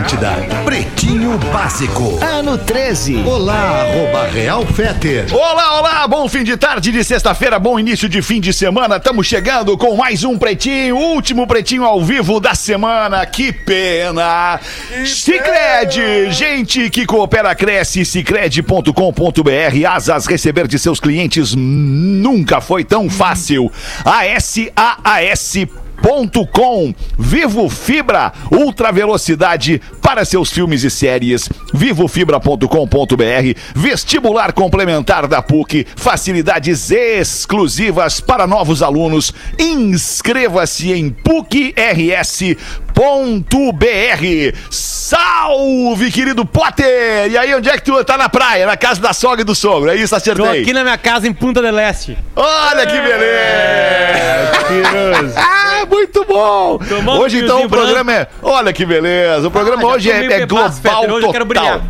Atlântida. Pretinho Básico. Ano 13. Olá, arroba Real Feter. Olá, olá, bom fim de tarde de sexta-feira, bom início de fim de semana. Estamos chegando com mais um Pretinho, último Pretinho ao vivo da semana. Que pena! Sicredi, gente que coopera cresce, sicredi.com.br. Asas receber de seus clientes nunca foi tão fácil. ASAAS Com. Vivo Fibra, ultra velocidade para seus filmes e séries. Vivofibra.com.br. Vestibular complementar da PUC, facilidades exclusivas para novos alunos. Inscreva-se em PUCRS.br. Salve, querido Potter! E aí, onde é que tu tá na praia? Na casa da sogra e do sogro, é isso? Tô Acertei. aqui na minha casa em Punta del Este. Olha que beleza! Ah, muito bom! Tomando hoje então o programa é. Olha que beleza! O programa Ah, já hoje é, é global Fetter, hoje eu quero total. brilhar.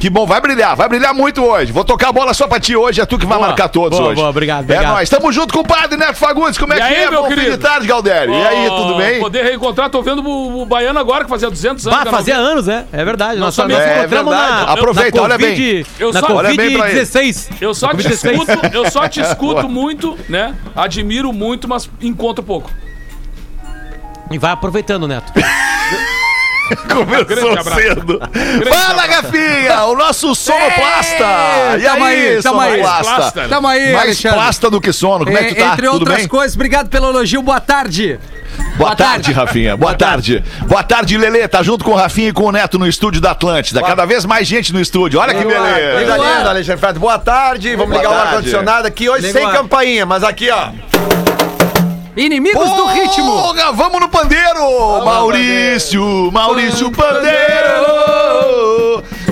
Que bom, vai brilhar, vai brilhar muito hoje. Vou tocar a bola só pra ti hoje, é tu que vai Boa, marcar todos boa, hoje. boa, obrigado, É obrigado. nóis, tamo junto com o padre Neto Fagundes, como é E que aí, é? meu Bom fim querido? de tarde, Galdério. E aí, tudo bem? Poder reencontrar, tô vendo o, o Baiano agora, que fazia 200 anos. Não fazia vi. anos, né? É verdade. Nós me- é encontramos verdade. na, Aproveita, na olha bem. Eu na só- olha bem pra ele. Covid-16. Eu só, Na te Covid-16. escuto, eu só te escuto muito, né? Admiro muito, mas encontro pouco. E vai aproveitando, Neto. Começou abraço. cedo. Fala, Rafinha, o nosso sonoplasta. E tamo aí, aí, tamo aí. Plasta, né? Tamo aí, Mais Alexandre. plasta do que sono, como é que tu tá? Entre Tudo outras bem? coisas, obrigado pelo elogio, boa tarde. Boa tarde, Rafinha. Boa tarde. Boa tarde, Lelê. Tá junto com o Rafinha e com o Neto no estúdio da Atlântida. Cada vez mais gente no estúdio. Olha que Coisa beleza. linda, Alexandre. Boa tarde. Vamos Boa ligar o tarde. ar-condicionado aqui. Hoje Liga sem campainha, mas aqui, ó. Inimigos do ritmo. Vamos no pandeiro! Maurício, Maurício Pandeiro!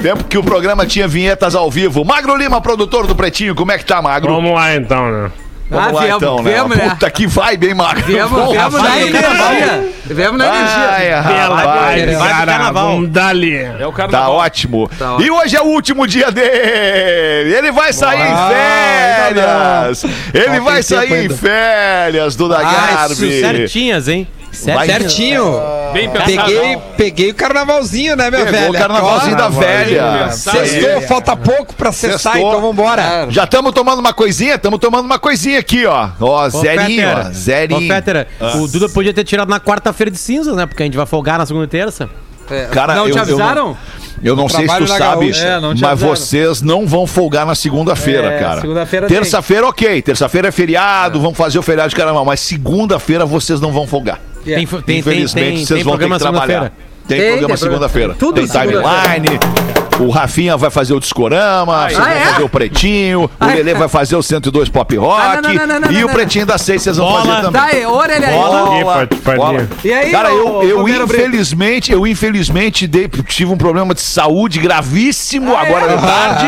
Tempo que o programa tinha vinhetas ao vivo. Magro Lima, produtor do Pretinho, como é que tá, Magro? Vamos lá então, né? Vamos Ah, lá viemos, então, né? viemos, né? Puta que vibe, hein, Magro? Viemos, Porra, viemos na vai, energia. Viemos na energia. Vai pro cara. carnaval. Vamos dali. É o Tá carnaval. ótimo. Tá ótimo. E hoje é o último dia dele. Ele vai sair em férias. Ele vai sair em férias do da Garbi. Certinhas, hein? Certinho. Bem pensado. Peguei, peguei o carnavalzinho, né, meu Pegou velho? o carnavalzinho da velha. Sextou, falta pouco pra cessar, Sextou. então vambora. Já estamos tomando uma coisinha? Estamos tomando uma coisinha aqui, ó. Ó, Ô, zerinho, Fetter, ó. Zerinho. Fetter, Ah. o Duda podia ter tirado na quarta-feira de cinzas, né? Porque a gente vai folgar na segunda e terça. É, Cara, não eu- te eu avisaram? Eu não sei se Trabalho tu na sabe, gaúcha. É, não te mas avisaram. vocês não vão folgar na segunda-feira, É, cara. segunda-feira tem. Terça-feira, ok. Terça-feira é feriado, vamos fazer o feriado de carnaval. Mas segunda-feira vocês não vão folgar. É. Tem, tem, tem, Infelizmente, tem, vocês tem vão ter que trabalhar. Tem, Tem, programa tem segunda-feira. Tudo Tem segunda-feira. timeline. O Rafinha vai fazer o Discorama, vocês Ah, vão é? fazer o Pretinho, o Ah, Lelê é? vai fazer o 102 Pop Rock Ah, não, não, não, não, e o. Pretinho das seis vocês vão Bola. fazer também. Tá aí, orelha aí. Bola. Bola. ir. E aí, Cara, eu, eu infelizmente, eu infelizmente dei- tive um problema de saúde gravíssimo agora de tarde.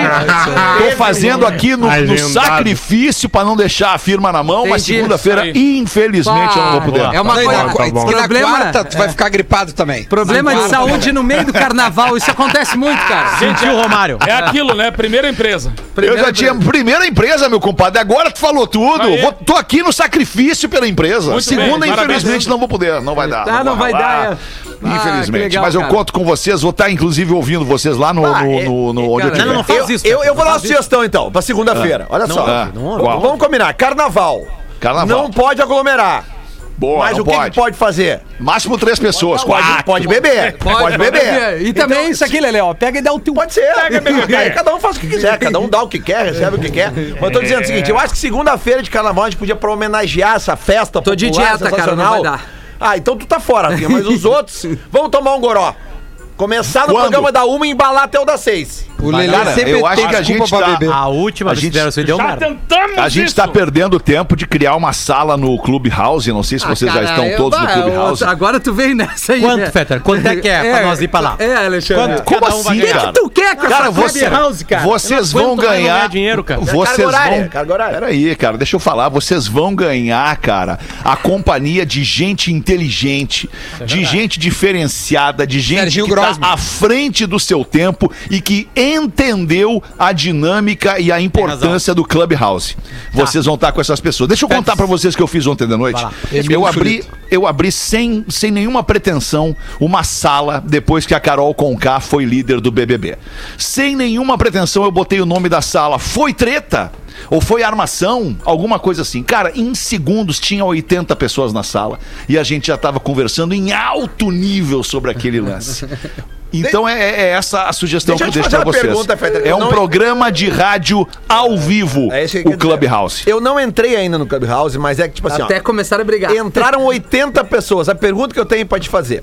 Tô fazendo aqui no, no sacrifício pra não deixar a firma na mão, mas segunda-feira, infelizmente, eu não vou poder. É uma e coisa. tá bom. e na Problema- quarta tu vai ficar gripado também. Problema de saúde no meio do carnaval. Isso acontece muito, cara. Sentiu, Romário. É aquilo, né? Primeira empresa. eu já tinha primeira empresa, meu compadre. Agora tu falou tudo. Aí. Vou- tô aqui no sacrifício pela empresa. Muito Segunda, bem, infelizmente, não vou poder. Não vai dar. Ah, não vai rolar. dar, é. Ah, Infelizmente. legal, Mas eu cara. conto com vocês. Vou estar, inclusive, ouvindo vocês lá no, Ah, no, é- no- no- é, onde eu cara, tiver. Não, não faz Eu, isso. eu, eu vou dar Não uma sugestão, então, pra segunda-feira. Olha Não, só. Ah, não, não, qual? Vamos combinar. Carnaval. Carnaval. Não pode aglomerar. Boa, Mas o que, pode. que pode fazer? Máximo três pessoas. Pode, quatro. pode beber. Pode, beber. E também isso aqui, Lele, ó. Pega e dá o teu. Pode ser. Aí cada um faz o que quiser, cada um dá o que quer, recebe o que quer. Mas eu tô dizendo o seguinte, eu acho que segunda-feira de carnaval a gente podia pra homenagear essa festa Tô de popular, dieta, cara, não vai dar. Ah, então tu tá fora, mas os outros, vamos tomar um goró. Começar no Quando? programa da uma e embalar até o da seis. O Lelê Cara, sempre eu acho tem que a desculpa gente pra tá- beber. A última A gente- que aí deu Já merda. tentamos A gente isso. tá perdendo tempo de criar uma sala no Clubhouse. Não sei se vocês já Ah, estão eu- todos no Clubhouse. Agora tu vem nessa aí. Quanto, né? Fetter? Quanto é que é pra nós ir pra lá? É, Alexandre. Quanto? Como um assim, cara? Tu quer com Cara, essa você, Clubhouse, cara? vocês vão ganhar. ganhar dinheiro, cara. Vocês horária, vão. carga horária. Peraí, cara, deixa eu falar. Vocês vão ganhar, cara, a companhia de gente inteligente, de gente diferenciada, de gente que tá à frente do seu tempo e que entendeu a dinâmica e a importância do Clubhouse. Vocês vão estar com essas pessoas. Deixa eu contar pra vocês o que eu fiz ontem de noite. Eu abri, eu abri sem, sem nenhuma pretensão uma sala depois que a Carol Conká foi líder do BBB. Sem nenhuma pretensão eu botei o nome da sala. Foi treta? Ou foi armação? Alguma coisa assim. Cara, em segundos tinha 80 pessoas na sala e a gente já estava conversando em alto nível sobre aquele lance. Então é, é essa a sugestão Deixa que eu deixo uma vocês. pergunta, Fetter. é um não- programa de rádio ao vivo, É o. Clubhouse. Eu não entrei ainda no Clubhouse, mas é que, tipo assim, ó, Até começaram a brigar. entraram 80 pessoas. A pergunta que eu tenho pra te fazer.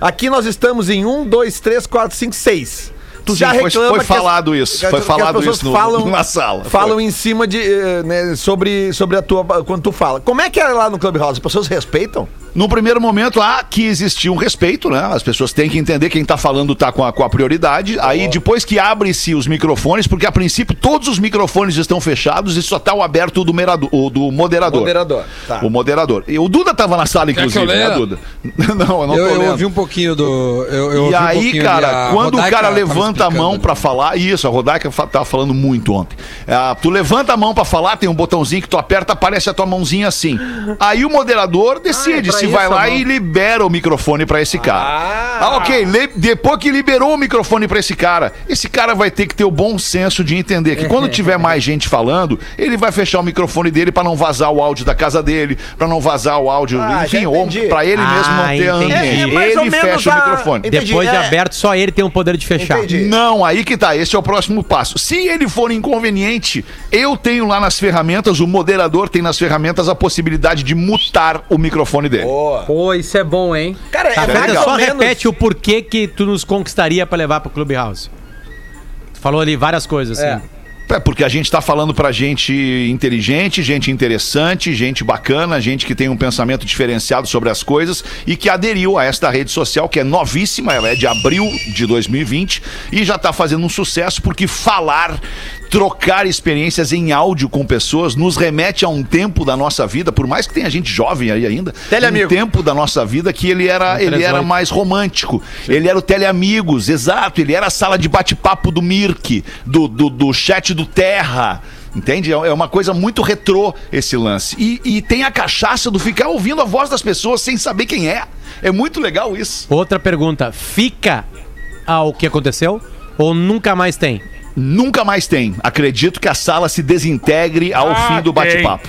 Aqui nós estamos em 1, 2, 3, 4, 5, 6. Tu já foi- reclama foi as- falado isso, as- foi que as falado isso no- falam, na sala, Falam foi. em cima de eh, né, sobre sobre a tua quando tu fala. Como é que é lá no Clubhouse? As pessoas respeitam? No primeiro momento, há que existir um respeito, né? As pessoas têm que entender quem tá falando tá com a, com a prioridade. Aí, depois que abre-se os microfones, porque a princípio todos os microfones estão fechados e só tá o aberto do, merador, o do moderador. Moderador, tá. O moderador. E o Duda tava na sala, inclusive, que eu né? Duda? Não, eu não Eu, tô eu ouvi um pouquinho do. Eu, eu ouvi E um aí, pouquinho cara, quando o Rodaica cara tava levanta a mão ali. falar, isso, a Rodaica fa- tava falando muito ontem. Ah, tu levanta a mão pra falar, tem um botãozinho que tu aperta, aparece a tua mãozinha assim. Aí o moderador decide é pra se isso vai lá mão. e libera o microfone pra esse cara. Ah, ok. Le- depois que liberou o microfone pra esse cara, esse cara vai ter que ter o bom senso de entender que quando tiver mais gente falando, ele vai fechar o microfone dele pra não vazar o áudio da casa dele, pra não vazar o áudio, Ah, enfim, ou pra ele mesmo não Ah, ter entendi. ambiente. É, é ele fecha a- o microfone. Entendi, Depois de é. aberto, só ele tem o poder de fechar. Entendi. Não, aí que tá. Esse é o próximo passo. Se ele for inconveniente, eu tenho lá nas ferramentas, o moderador tem nas ferramentas a possibilidade de mutar o microfone dele. Boa. Pô, isso é bom, hein? Cara, Tá, é mais só menos... repete o porquê que tu nos conquistaria pra levar pro Clubhouse. Tu falou ali várias coisas, assim. É. É porque a gente tá falando pra gente inteligente, gente interessante, gente bacana, gente que tem um pensamento diferenciado sobre as coisas e que aderiu a esta rede social que é novíssima, ela é de abril de 2020 e já tá fazendo um sucesso porque falar, trocar experiências em áudio com pessoas nos remete a um tempo da nossa vida, por mais que tenha gente jovem aí ainda, Teleamigo. um tempo da nossa vida que ele era, ele era 38. mais romântico. Ele era o Teleamigos, exato. Ele era a sala de bate-papo do Mirk, do, do, do chat do Terra. Entende? É é uma coisa muito retrô esse lance. E, e tem a cachaça do ficar ouvindo a voz das pessoas sem saber quem é. É muito legal isso. Outra pergunta. Fica ao que aconteceu ou nunca mais tem? Nunca mais tem. Acredito que a sala se desintegre ao Ah, fim do tem. bate-papo.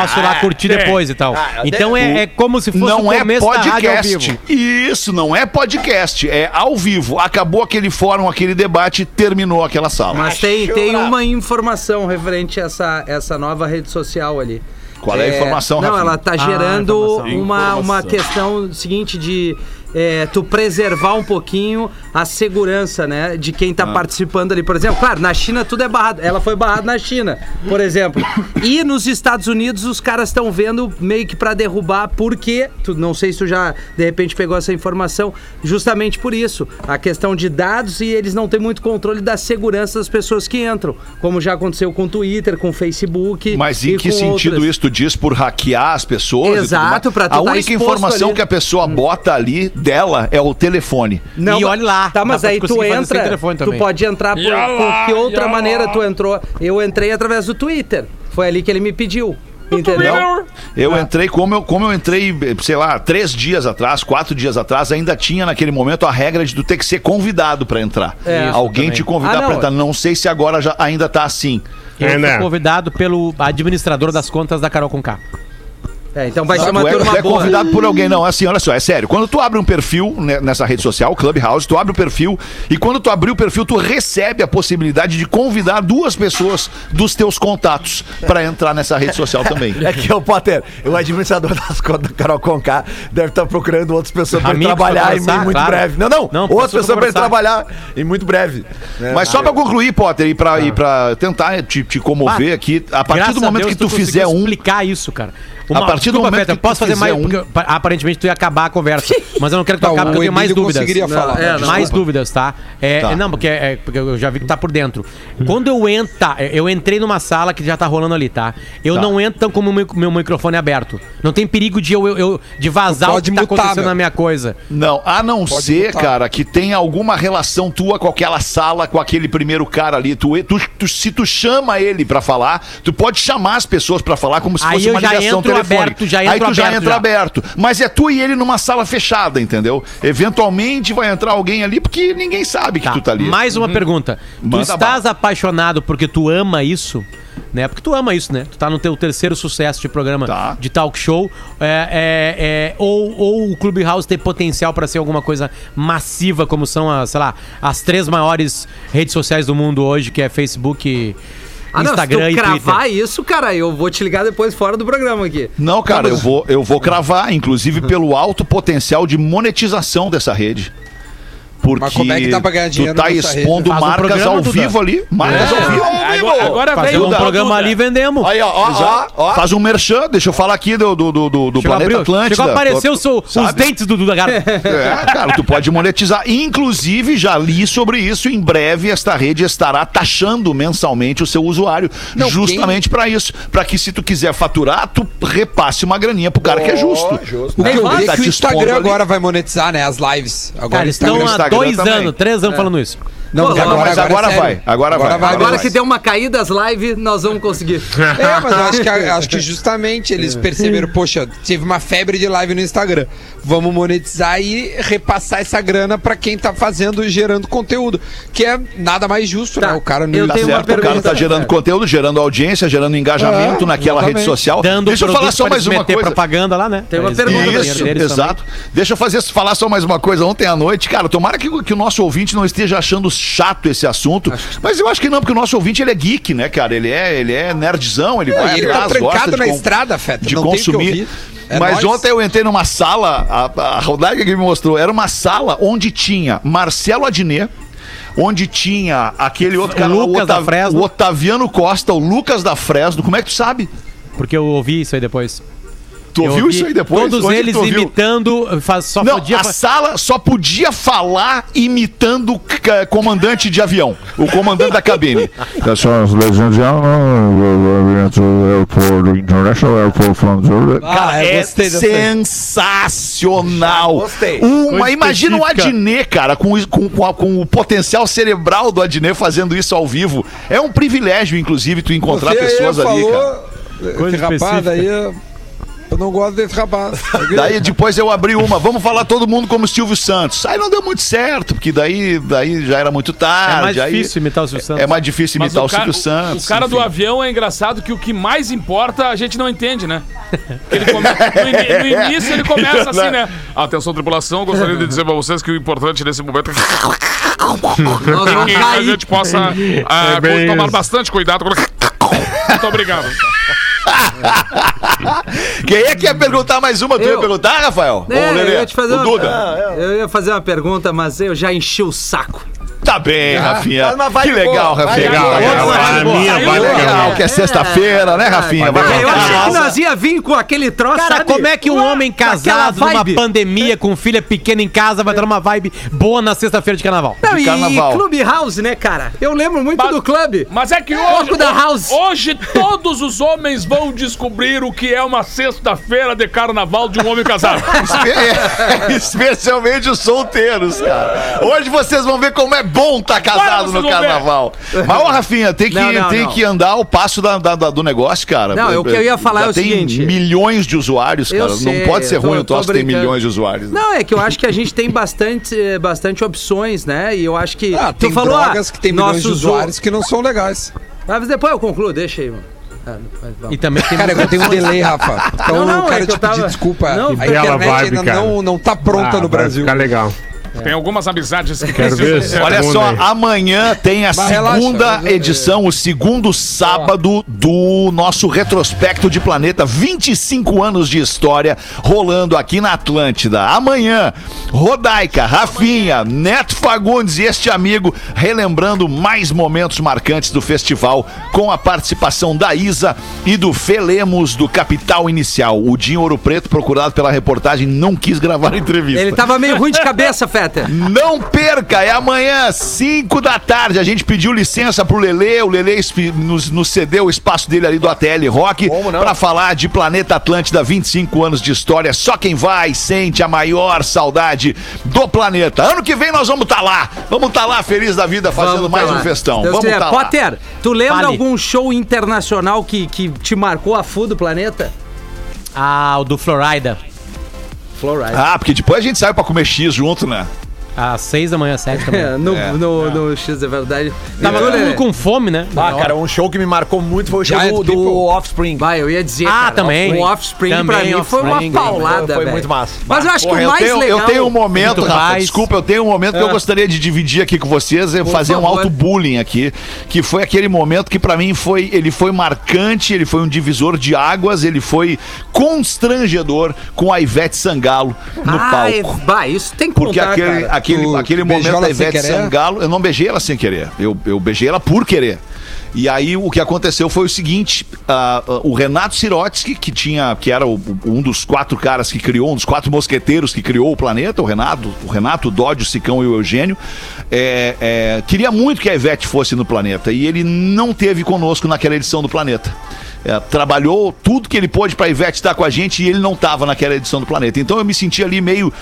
Posso ir lá curtir tem. depois e tal. Ah, então é, é como se fosse Não o é começo da rádio ao podcast. vivo. Isso, não é podcast. É ao vivo. Acabou aquele fórum, aquele debate, terminou aquela sala. Mas tem, tem chorar. uma informação referente a essa, essa nova rede social ali. Qual é a informação, Não, Rafinha? ela tá Ah, gerando uma, uma questão seguinte de é, tu preservar um pouquinho a segurança, né? De quem Ah. tá participando ali. Por exemplo, claro, na China tudo é barrado. Ela foi barrada na China, por exemplo. E nos Estados Unidos os caras estão vendo meio que pra derrubar, porque, tu, não sei se tu já de repente pegou essa informação, justamente por isso. A questão de dados e eles não têm muito controle da segurança das pessoas que entram. Como já aconteceu com o Twitter, com o Facebook. Mas em que sentido outras. isso? Tu diz por hackear as pessoas? Exato, tu A tá única informação ali. que a pessoa bota ali dela é o telefone. Não, E olhe lá, Tá, mas aí tu entra. telefone tu também. pode entrar por, olha por lá, que outra olha maneira lá. tu entrou. Eu entrei através do Twitter. Foi ali que ele me pediu. Entendeu? Não, eu Ah. entrei, como eu, como eu entrei, sei lá, três dias atrás, quatro dias atrás, ainda tinha naquele momento a regra de tu ter que ser convidado pra entrar. É. Alguém Isso te também. convidar Ah, não. pra entrar. Não sei se agora já ainda tá assim. Eu É, fui né? convidado pelo administrador das contas da Carol Conká. É, então vai ser Tu uma é, turma tu é boa. convidado por alguém. Não, assim, olha só, é sério. Quando tu abre um perfil né, nessa rede social, Clubhouse, tu abre o perfil e quando tu abrir o perfil, tu recebe a possibilidade de convidar duas pessoas dos teus contatos pra entrar nessa rede social também. É que o Potter, o administrador das contas da Carol Conká deve estar procurando outras pessoas para trabalhar em, muito claro. breve. Não, não, Não, outras pessoas para trabalhar em muito breve. né? Mas só pra concluir, Potter, e pra, e pra tentar te, te comover Ah, aqui, a partir do momento Deus que tu conseguiu fizer um. explicar isso, cara. A partir do momento que posso fazer mais. um- porque, pa- aparentemente tu ia acabar a conversa. mas eu não quero que tu Não, acabe, porque eu tenho mais dúvidas. conseguiria falar. é, não, mais desculpa. dúvidas, tá? É, Tá. Não, porque, é, porque eu já vi que tá por dentro. Quando eu entro. tá, eu entrei numa sala que já tá rolando ali, tá? Eu Tá. não entro com o meu, meu microfone aberto. Não tem perigo de eu, eu- eu- de vazar o Pode que tá mutar, acontecendo meu. na minha coisa. Não, a não ser, botar. cara, que tenha alguma relação tua com aquela sala, com aquele primeiro cara ali. Tu, tu- tu- se tu chama ele pra falar, tu pode chamar as pessoas pra falar como se Aí fosse eu uma já ligação entro telefônica. aberto, já Aí tu já aberto entra já. aberto. Mas é tu e ele numa sala fechada, entendeu? Eventualmente vai entrar alguém ali porque ninguém sabe que Tá, tu tá ali. Mais uma pergunta. Tu Manda estás apaixonado porque tu ama isso? Né? Porque tu ama isso, né? Tu tá no teu terceiro sucesso de programa Tá. de talk show. É, é, é, ou, ou o Clubhouse tem potencial pra ser alguma coisa massiva, como são as, sei lá, as três maiores redes sociais do mundo hoje, que é Facebook, Ah, não, Instagram se e tu cravar Twitter. isso, cara, eu vou te ligar depois fora do programa aqui. Não, cara, eu vou, eu vou cravar, inclusive pelo alto potencial de monetização dessa rede. Porque Mas como é que dá pra ganhar dinheiro tu tá rede? expondo Faz um marcas programa, ao Duda. vivo ali. Marcas ao vivo. Agora, agora Fazer vem um o programa ali e vendemos. Aí, ó, ó, ó, ó. Faz um merchan, deixa eu falar aqui do, do, do, do- Chegou, Planeta abriu, Atlântida. chegou a aparecer os, os dentes do Duda Garbi. É, cara, tu pode monetizar. Inclusive, já li sobre isso. Em breve, esta rede estará taxando mensalmente o seu usuário. Não, justamente pra isso. Pra que se tu quiser faturar, tu repasse uma graninha pro cara que é justo. O que eu vi Tá é que o Instagram ali. agora vai monetizar, né? As lives. Agora Cara, o Instagram- Instagram dois também. anos, três anos falando isso. Não, Pô, mas não, agora, mas agora é sério. vai, agora vai. vai. Agora vai. que deu uma caída as lives, nós vamos conseguir. É, mas eu acho que, acho que justamente eles perceberam, poxa, teve uma febre de live no Instagram. Vamos monetizar e repassar essa grana pra quem tá fazendo e gerando conteúdo. Que é nada mais justo, Tá, né? O cara no eu Tá certo, o cara tá gerando conteúdo, gerando audiência, gerando engajamento É, naquela rede exatamente. social. Dando Deixa eu falar só mais uma coisa. propaganda lá, né? Tem uma ganham pergunta Isso, exato. Deixa eu fazer, falar só mais uma coisa. Ontem à noite, cara, tomara que, que o nosso ouvinte não esteja achando chato esse assunto. Mas eu acho que não, porque o nosso ouvinte ele é geek, né, cara? Ele é, ele é nerdzão, ele vai ele tá atrás, gosta trancado de na com- estrada, Feta. de não tem o que consumir. ouvir. É Mas nóis. ontem eu entrei numa sala, a, a Rodaica que me mostrou, era uma sala onde tinha Marcelo Adnet, onde tinha aquele outro cara, lá, Lucas o, da Fresno. o Otaviano Costa, o Lucas da Fresno. Como é que tu sabe? Porque eu ouvi isso aí depois. Tu ouviu ouvi isso aí depois? Todos Onde eles imitando, faz, só Não, podia a sala só podia falar imitando comandante de avião, o comandante da cabine. That's ladies and gentlemen, we're to the airport, international airport from Zurich. Ah, é sensacional. Gostei. Uma, imagina o. Adnet, cara, com, com, com, a- com o potencial cerebral do Adnet fazendo isso ao vivo. É um privilégio, inclusive, tu encontrar Você pessoas ali, cara. Coisa esse rapaz aí, eu não gosto desse rapaz. Daí depois eu abri uma, vamos falar todo mundo como Silvio Santos. Aí não deu muito certo, porque daí, daí já era muito tarde. É mais aí- difícil imitar o Silvio Santos. É mais difícil imitar o, ca- Silvio Santos. o cara do enfim. avião é engraçado que o que mais importa a gente não entende, né? Ele come- no, ini- no início ele começa assim, né? Atenção, tripulação, gostaria de dizer pra vocês que o importante nesse momento é que Nós vamos que a gente possa ah, tomar bastante cuidado. quando- Muito obrigado. Quem é que ia perguntar mais uma? Tu ia Eu. perguntar, Rafael? É, Ô, Lelê? eu ia te fazer o uma, Duda? eu ia fazer uma pergunta, mas eu já enchi o saco. Tá bem, Rafinha. faz uma vibe Que legal, boa, Rafinha. vai legal. Vai lá, Que vai legal, que é sexta-feira, né, Rafinha? Vai É, pra eu achei que nós ia vir com aquele troço, Cara, sabe? como é que um Ué, homem casado numa pandemia com filha pequena em casa vai dar uma vibe boa na sexta-feira de carnaval? Não, de e, carnaval. e Clubhouse, né, cara? Eu lembro muito Mas- do clube. Mas é que Pouco hoje, da House. hoje todos os homens vão descobrir o que é uma sexta-feira de carnaval de um homem casado. Espe- Especialmente os solteiros, cara. Hoje vocês vão ver como é bom estar Agora casado no vão carnaval. Mas, ô, Rafinha, tem que, Não, não, tem não. que andar ao passo da, da- da- do negócio, cara. Não, o que eu ia falar Já é o tem seguinte. milhões de usuários, Eu cara. sei, Não pode ser eu tô- ruim o troço ter milhões de usuários. Não, é que eu acho que a gente tem bastante, eh, bastante opções, né? E eu acho que. Ah, tem tu falou, drogas ah, que tem milhões de usuários que não são legais. Mas depois eu concluo, deixa aí, mano. Vamos. E também tem Cara, eu tenho um delay, Rafa. Então Não, não, eu quero é que te eu tava- pedir desculpa. Não, a internet vibe, ainda cara. não, não tá pronta Ah, no Brasil. Ficar legal. Tem algumas amizades que Quero ver se- Olha Segunda só, aí. amanhã tem a Mas relaxa, segunda mas, edição, o segundo sábado do nosso retrospecto de planeta. 25 anos de história rolando aqui na Atlântida. Amanhã, Rodaica, Rafinha, Neto Fagundes e este amigo relembrando mais momentos marcantes do festival com a participação da Isa e do Felemos do Capital Inicial. O Dinho Ouro Preto, procurado pela reportagem, não quis gravar a entrevista. Ele tava meio ruim de cabeça, Fetter. Não perca, é amanhã, 5 da tarde. A gente pediu licença pro Lelê, o Lelê espi- nos, nos cedeu o espaço dele ali do ATL Rock pra falar de Planeta Atlântida, 25 anos de história. Só quem vai sente a maior saudade do planeta. Ano que vem nós vamos estar lá. Vamos estar lá feliz da vida fazendo Vamos mais tá um festão. Deus vamos lá. Potter, tu lembra Fale. algum show internacional que, que te marcou a full do planeta? Ah, o do Florida. Florida. Ah, porque depois a gente sai pra comer X junto, né? Às seis da manhã, sete da manhã. É, no, É. no, no X é verdade. Tava todo tu, mundo com fome, né? Ah, cara, um show que me marcou muito foi o show Giant do, do. Offspring. Vai, eu ia dizer. Ah, cara, também. O Offspring pra Também, mim foi uma Offspring. paulada. Foi velho. muito massa. Mas eu acho Porra, que o mais tenho, legal. eu tenho um momento, Rafa, mais. desculpa, eu tenho um momento que eu Ah. gostaria de dividir aqui com vocês, e fazer um favor. auto-bullying aqui, que foi aquele momento que pra mim foi, ele foi marcante, ele foi um divisor de águas, ele foi constrangedor com a Ivete Sangalo no Ah, é- palco. bah, isso tem que Porque contar, aquele, cara. Aquele, aquele momento da Ivete? Sangalo, eu não beijei ela sem querer. Eu, eu beijei ela por querer. E aí o que aconteceu foi o seguinte: ah, ah, o Renato Sirotsky, que tinha, que era o- um dos quatro caras que criou, um dos quatro mosqueteiros que criou o planeta, o Renato, o Renato, o Dodge, o Sicão e o Eugênio, é, é, queria muito que a Ivete fosse no planeta. E ele não teve conosco naquela edição do planeta. É, trabalhou tudo que ele pôde pra Ivete estar com a gente e ele não estava naquela edição do Planeta. Então eu me senti ali meio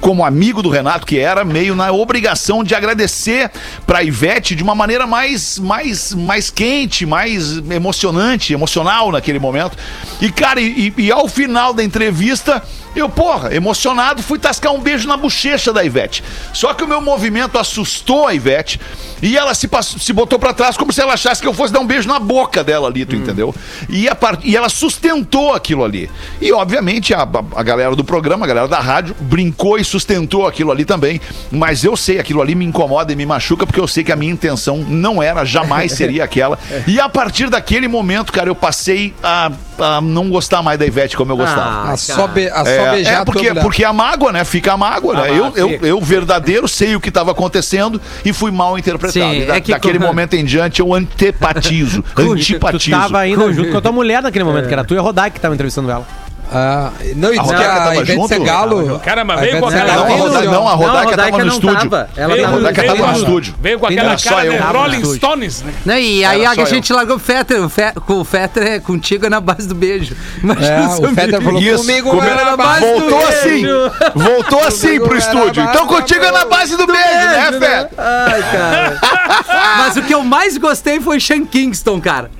como amigo do Renato, que era, meio na obrigação de agradecer pra Ivete de uma maneira mais, mais, mais quente, mais emocionante, emocional naquele momento. E, cara, e, e ao final da entrevista, eu, porra, emocionado, fui tascar um beijo na bochecha da Ivete. Só que o meu movimento assustou a Ivete e ela se, passou- se botou pra trás como se ela achasse que eu fosse dar um beijo na boca dela ali, tu entendeu? E, a par- e ela sustentou aquilo ali. E, obviamente, a, a galera do programa, a galera da rádio, brincou e sustentou aquilo ali também. Mas eu sei, aquilo ali me incomoda e me machuca, porque eu sei que a minha intenção não era, jamais seria aquela. E a partir daquele momento, cara, eu passei a, a não gostar mais da Ivete como eu gostava. Ah, A só, be, a É, é tua porque, porque a mágoa, né? Fica a mágoa, né? Eu, eu, eu, verdadeiro, sei o que estava acontecendo e fui mal interpretado. Sim, da- é que daquele momento em diante eu antepatizo. Tu antipatizo. tava ainda junto com a tua mulher naquele momento, que era tu e a Rodai que tava entrevistando ela. Ah, não, e que Rodaica a tava junto? Sangalo... Caramba, a veio Ivete com aquela- Não, a Rodaica, não, a Não, Rodaica tava no não estúdio. tava. Ela Veio- A tava Rodaica veio tava no com- estúdio. Veio com aquela só cara de Rolling. Stones, né? Né, e aí a gente largou o Fetter, o Fetter é contigo na base do beijo. Imagina É, o Fetter falou comigo na base do Voltou beijo. assim, voltou assim pro estúdio. Então contigo é na base do beijo, né, Fé? Ai, cara. Mas o que eu mais gostei foi Sean Kingston, cara.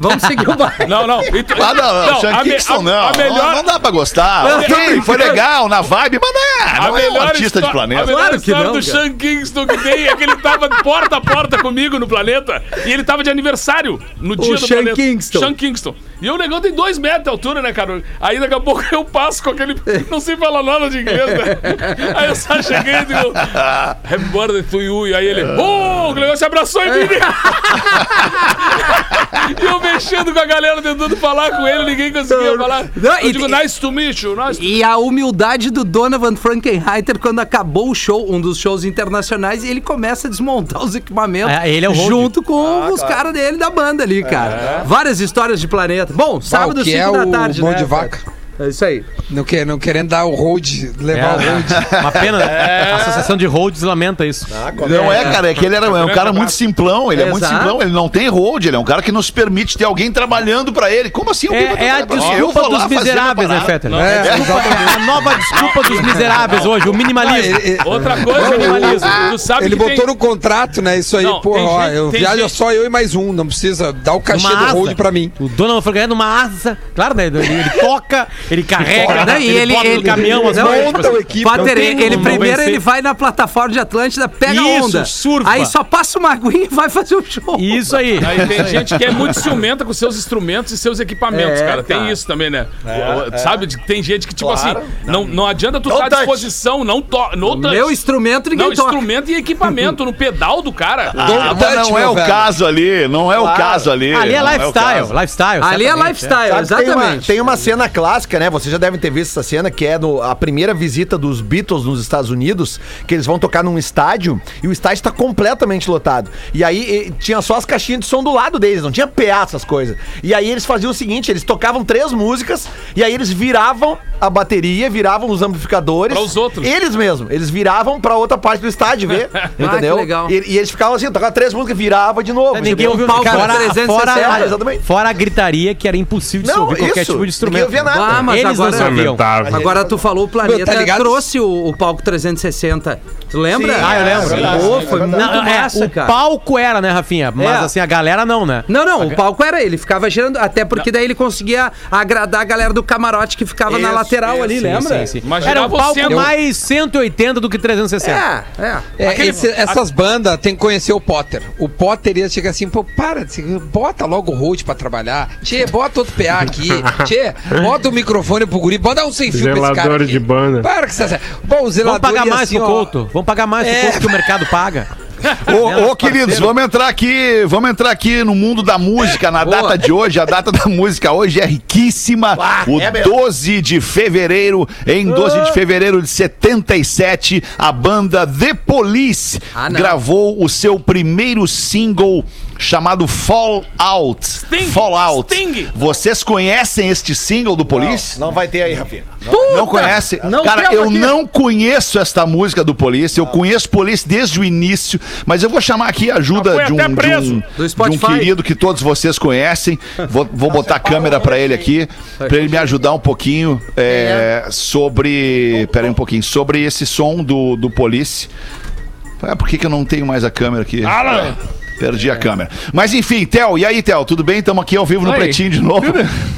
Vamos seguir o baile. Não, não. E tu- Ah, não, não, Sean a me- Kingston a- não. A melhor, não. Não dá pra gostar. Ok, foi legal, na vibe, mas não é, A não é um melhor artista de histó- A planeta. melhor Claro que história não, do cara. Sean Kingston que tem é que ele tava porta a porta comigo no planeta e ele tava de aniversário no dia do Sean planeta. Kingston. Sean Kingston. E o negão tem dois metros de altura, né, cara? Aí daqui a pouco eu passo com aquele. Não sei falar nada de inglês, né? Aí eu só cheguei e digo. Happy birthday to you. E aí ele. Oh, o negócio se abraçou em mim. e eu mexendo com a galera tentando falar com ele, ninguém conseguia falar. Não, Eu e- digo, nice to meet you. Nice to E a humildade do Donovan Frankenheiter quando acabou o show, um dos shows internacionais, e ele começa a desmontar os equipamentos É, ele é o junto com os caras dele da banda ali, cara. Várias histórias de planeta. Bom, sábado, o que 5 é da o tarde, mão né? de vaca? É isso aí. Não, quer, não querendo dar o hold, levar o hold. É, uma pena. A Associação de Holds lamenta isso. Não é, cara, é que ele era, é um cara muito simplão, ele é muito Exato. simplão, ele não tem road, ele é um cara que nos permite ter alguém trabalhando pra ele. Como assim? É, é a desculpa vou lá dos miseráveis, né. Fetter? É, é a nova desculpa dos miseráveis hoje, o minimalismo. Ele, Outra coisa, minimalismo. Tu sabe ele que botou tem... no contrato, né? Isso aí, Não, pô, ó, eu viajo gente- só eu e mais um. Não precisa dar o cachê do hold asa. pra mim. O Donald foi ganhando uma asa. Claro, né? Ele toca Ele carrega, Daí ele, ele, bota ele, no caminhão as não, coisas. ele- tipo assim, Potter, ele, primeiro ele vai na plataforma de Atlântida, pega a Isso, onda. surfa. Aí só passa uma aguinha e vai fazer o show. Isso aí. Aí tem gente que é muito ciumenta com seus instrumentos e seus equipamentos, É, cara. Tem cara. isso também, né? O- o- Sabe? Tem gente que, tipo Claro. assim, não, não adianta tu estar à touch. disposição, não to no touch. Meu instrumento ninguém Não, toca. instrumento e equipamento no pedal do cara. Ah, touch, não é o velho. caso ali, não é o caso ali. Ali é o lifestyle, lifestyle. Ali é lifestyle, Sabe, tem, uma, exatamente. tem uma cena clássica, né? Vocês já devem ter visto essa cena, que é no, a primeira visita dos Beatles nos Estados Unidos, que eles vão tocar num estádio e o estádio tá completamente lotado. E aí e, tinha só as caixinhas de som do lado deles, não tinha PA, essas coisas. E aí eles faziam o seguinte: eles tocavam três músicas e aí eles viravam a bateria, viravam os amplificadores. Pra os outros. Eles mesmos, eles viravam pra outra parte do estádio ver. entendeu? que legal. E, e eles ficavam assim, tocavam três músicas, virava de novo. Ninguém entendeu? ouviu palco cara, fora, 360, fora, exatamente. fora a gritaria que era impossível de se Não, ouvir qualquer isso, tipo de instrumento. ninguém ouvia nada. Ah, mas Eles não agora, ouviam. Lamentável. agora tu falou o planeta Meu, tá ligado? trouxe o, o palco 360. Tu lembra? Sim, Ah, eu lembro. verdade, Pô, é foi muito Não, é, massa, o cara. palco era, né, Rafinha? Mas É. assim, a galera não, né? Não, não, o palco era ele, ficava girando, até porque daí ele conseguia agradar a galera do camarote que ficava na Isso, lateral isso, ali, sim, lembra? Sim, sim. Mas Era um o palco centro. mais 180 do que 360. É, é. É, Aquele- esse- essas bandas tem que conhecer o Potter. O Potter ia chegar assim, pô, para, bota logo o Road pra trabalhar. Tchê, bota outro PA aqui. Tchê, bota o microfone pro guri, bota um sem fio pra esse cara. Zelador aqui. de banda. Para que você. Bom, o zelador Vamos pagar mais assim, pro ó, Couto. Vamos pagar mais É. que o mercado paga. Ô, ô, queridos, vamos entrar aqui, vamos entrar aqui no mundo da música, na data de hoje. A data da música hoje é riquíssima. o é mesmo. 12 de fevereiro, em 12 de fevereiro de 77, a banda The Police Ah, gravou o seu primeiro single chamado Fall Out. Sting, Fall Out. Sting. Vocês conhecem este single do Police? Não vai ter aí, Rafinha. Não conhece? Não Cara, eu aqui. não conheço esta música do Police. Eu conheço Police desde o início, mas eu vou chamar aqui a ajuda foi de um, de, um, de um querido que todos vocês conhecem. Vou, vou botar a câmera pra ele aqui, pra ele me ajudar um pouquinho é, sobre. Pera aí um pouquinho. Sobre esse som do, do Police. Ah, por que, que eu não tenho mais a câmera aqui? Alan. Perdi a câmera. Mas enfim, Theo, e aí, Theo, tudo bem? Estamos aqui ao vivo no Oi. Pretinho de novo.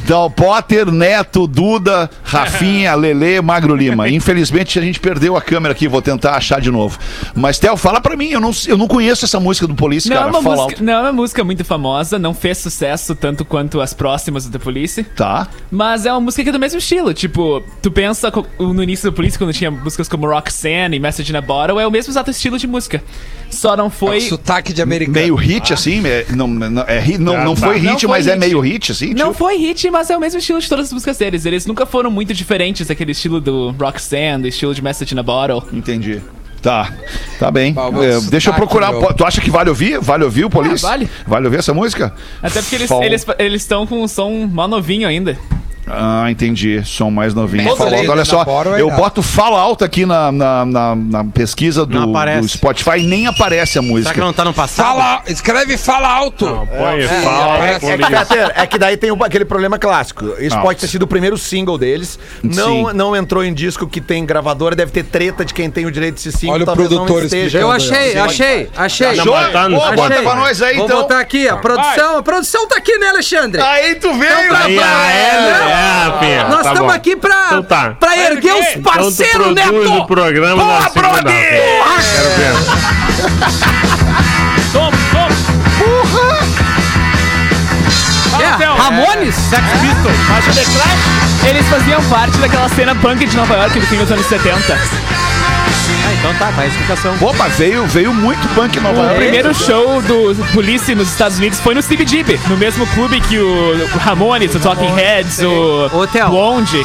Então, Potter, Neto, Duda, Rafinha, Lelê, Magro Lima. Infelizmente a gente perdeu a câmera aqui, vou tentar achar de novo. Mas, Theo, fala pra mim, eu não, eu não conheço essa música do Police, Não, é cara. uma Fallout. música, não é uma música muito famosa, não fez sucesso tanto quanto as próximas do The Police, Tá. mas é uma música que é do mesmo estilo. Tipo, tu pensa no início do Police, quando tinha músicas como Roxanne e Message in a Bottle, é o mesmo exato estilo de música. Só não foi. Sotaque de americano. Meio hit, assim? é- não, não, é hit- não, Ah, não tá. foi hit, Não foi mas é meio hit, assim? Não tipo? foi hit, mas é o mesmo estilo de todas as músicas deles. Eles nunca foram muito diferentes daquele estilo do Roxanne, do estilo de Message in a Bottle. Entendi. Tá, tá bem. Bah, É, deixa eu procurar. meu. Tu acha que vale ouvir? Vale ouvir o Police? vale. Vale ouvir essa música? Até porque eles Fall- eles eles estão com um som mó novinho ainda. Ah, entendi. Som mais novinho. Message Fallout. Olha só, é eu boto Fallout aqui na, na, na, na pesquisa do, Não do Spotify e nem aparece a Será música. que não tá no passado? Fala, escreve fala alto. Põe, fala, É, é, que, Peter, é que daí tem o- aquele problema clássico. Isso Ah. pode ter sido o primeiro single deles. Não, Sim. não entrou em disco que tem gravadora, deve ter treta de quem tem o direito desse single. Olha o talvez produtor não esteja. Eu achei, achei, achei. Achou? Não, tá no Ô, bota pra nós aí, Vou então. botar aqui, a produção. A produção tá aqui, né, Alexandre? Aí tu veio, Então tá rapaz. bom. é, Rafinha, Nós tá estamos bom. aqui pra, Então tá. pra erguer os Então parceiros, produz Neto! o programa Porra, na segunda Brody! Quero ver. Toma, toma. É, Theo. Ramones? Sex Pistols. Eles faziam parte daquela cena punk de Nova York do fim dos anos 70. Ah, então tá, tá a explicação. Mas veio, veio muito punk em Nova O York. primeiro show do Police nos Estados Unidos foi no Steve Jeep, no mesmo clube que o Ramones, o Talking Heads, o Hotel. Blonde.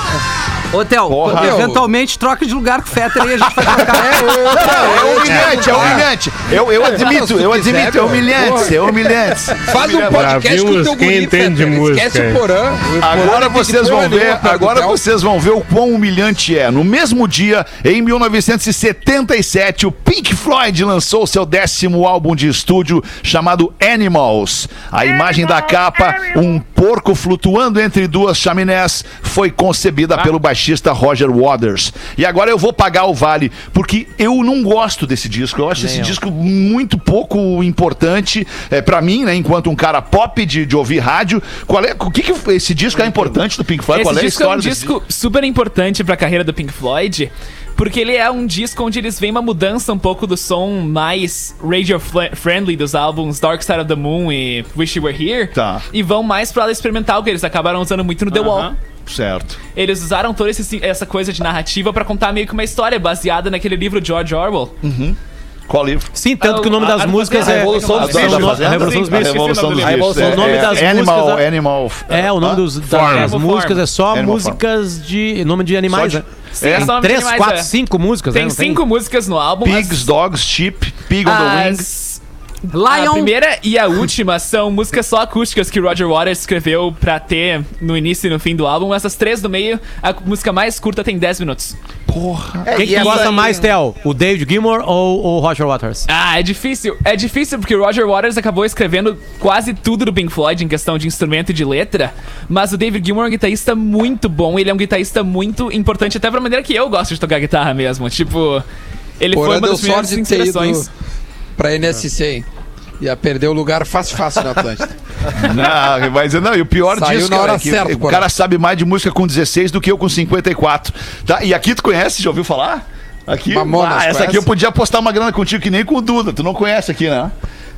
Ô, Theo, Porra. eventualmente troca de lugar com o Fetter aí a gente vai trocar. É humilhante, é humilhante. Eu, eu admito, eu admito, é humilhante, é humilhante. Faz um podcast com o teu guri, entende música, Esquece o Porã. Agora não vocês vão ver, agora vocês vão ver o quão humilhante é. No mesmo dia, em 1979, 87, o Pink Floyd lançou seu décimo álbum de estúdio chamado Animals. A imagem da capa, um porco flutuando entre duas chaminés, foi concebida pelo baixista Roger Waters. E agora eu vou pagar o vale, porque eu não gosto desse disco. Eu acho esse disco muito pouco importante é, para mim, né? Enquanto um cara pop de, de ouvir rádio. Qual é, o que, que esse disco é importante do Pink Floyd? Esse Qual é a disco é um história desse disco super importante pra carreira do Pink Floyd, porque ele é um disco onde eles veem uma mudança um pouco do som mais radio-friendly dos álbuns Dark Side of the Moon e Wish You Were Here, Tá. e vão mais pro lado experimental, que eles acabaram usando muito no The Wall. Certo. Eles usaram toda essa coisa de narrativa pra contar meio que uma história baseada naquele livro George Orwell. Qual livro? Sim, tanto que o nome das a- músicas a é. Revolução dos Bichos. A Revolução dos Bichos. É, O nome é, das Animal, músicas, Animal. É, o nome dos, das músicas é só Animal músicas de. Nome de animais, Só de- né? Sim, É. de Três, quatro, é. cinco músicas, Tem né? Não cinco músicas no álbum. Pigs, Dogs, Sheep, Pig on the Wing. As- A Lion. primeira e a última são músicas só acústicas que o Roger Waters escreveu pra ter no início e no fim do álbum. Essas três do meio, a música mais curta tem 10 minutos. É, Quem que gosta aí- mais, Theo? O David Gilmour ou o Roger Waters? Ah, é difícil. É difícil porque o Roger Waters acabou escrevendo quase tudo do Pink Floyd em questão de instrumento e de letra. Mas o David Gilmour é um guitarrista muito bom. Ele é um guitarrista muito importante, até pra maneira que eu gosto de tocar guitarra mesmo. Tipo, ele foi Porã uma das ido inspirações. pra NSC, hein? Ia perder o lugar fácil, fácil na Atlântida. Não, mas não, e o pior Saiu disso, na cara, é que o cara sabe mais de música com 16 do que eu com 54. Tá? E aqui tu conhece, já ouviu falar? Aqui, Mamonas, ah, essa conhece? aqui eu podia apostar uma grana contigo que nem com o Duda. Tu não conhece aqui, né?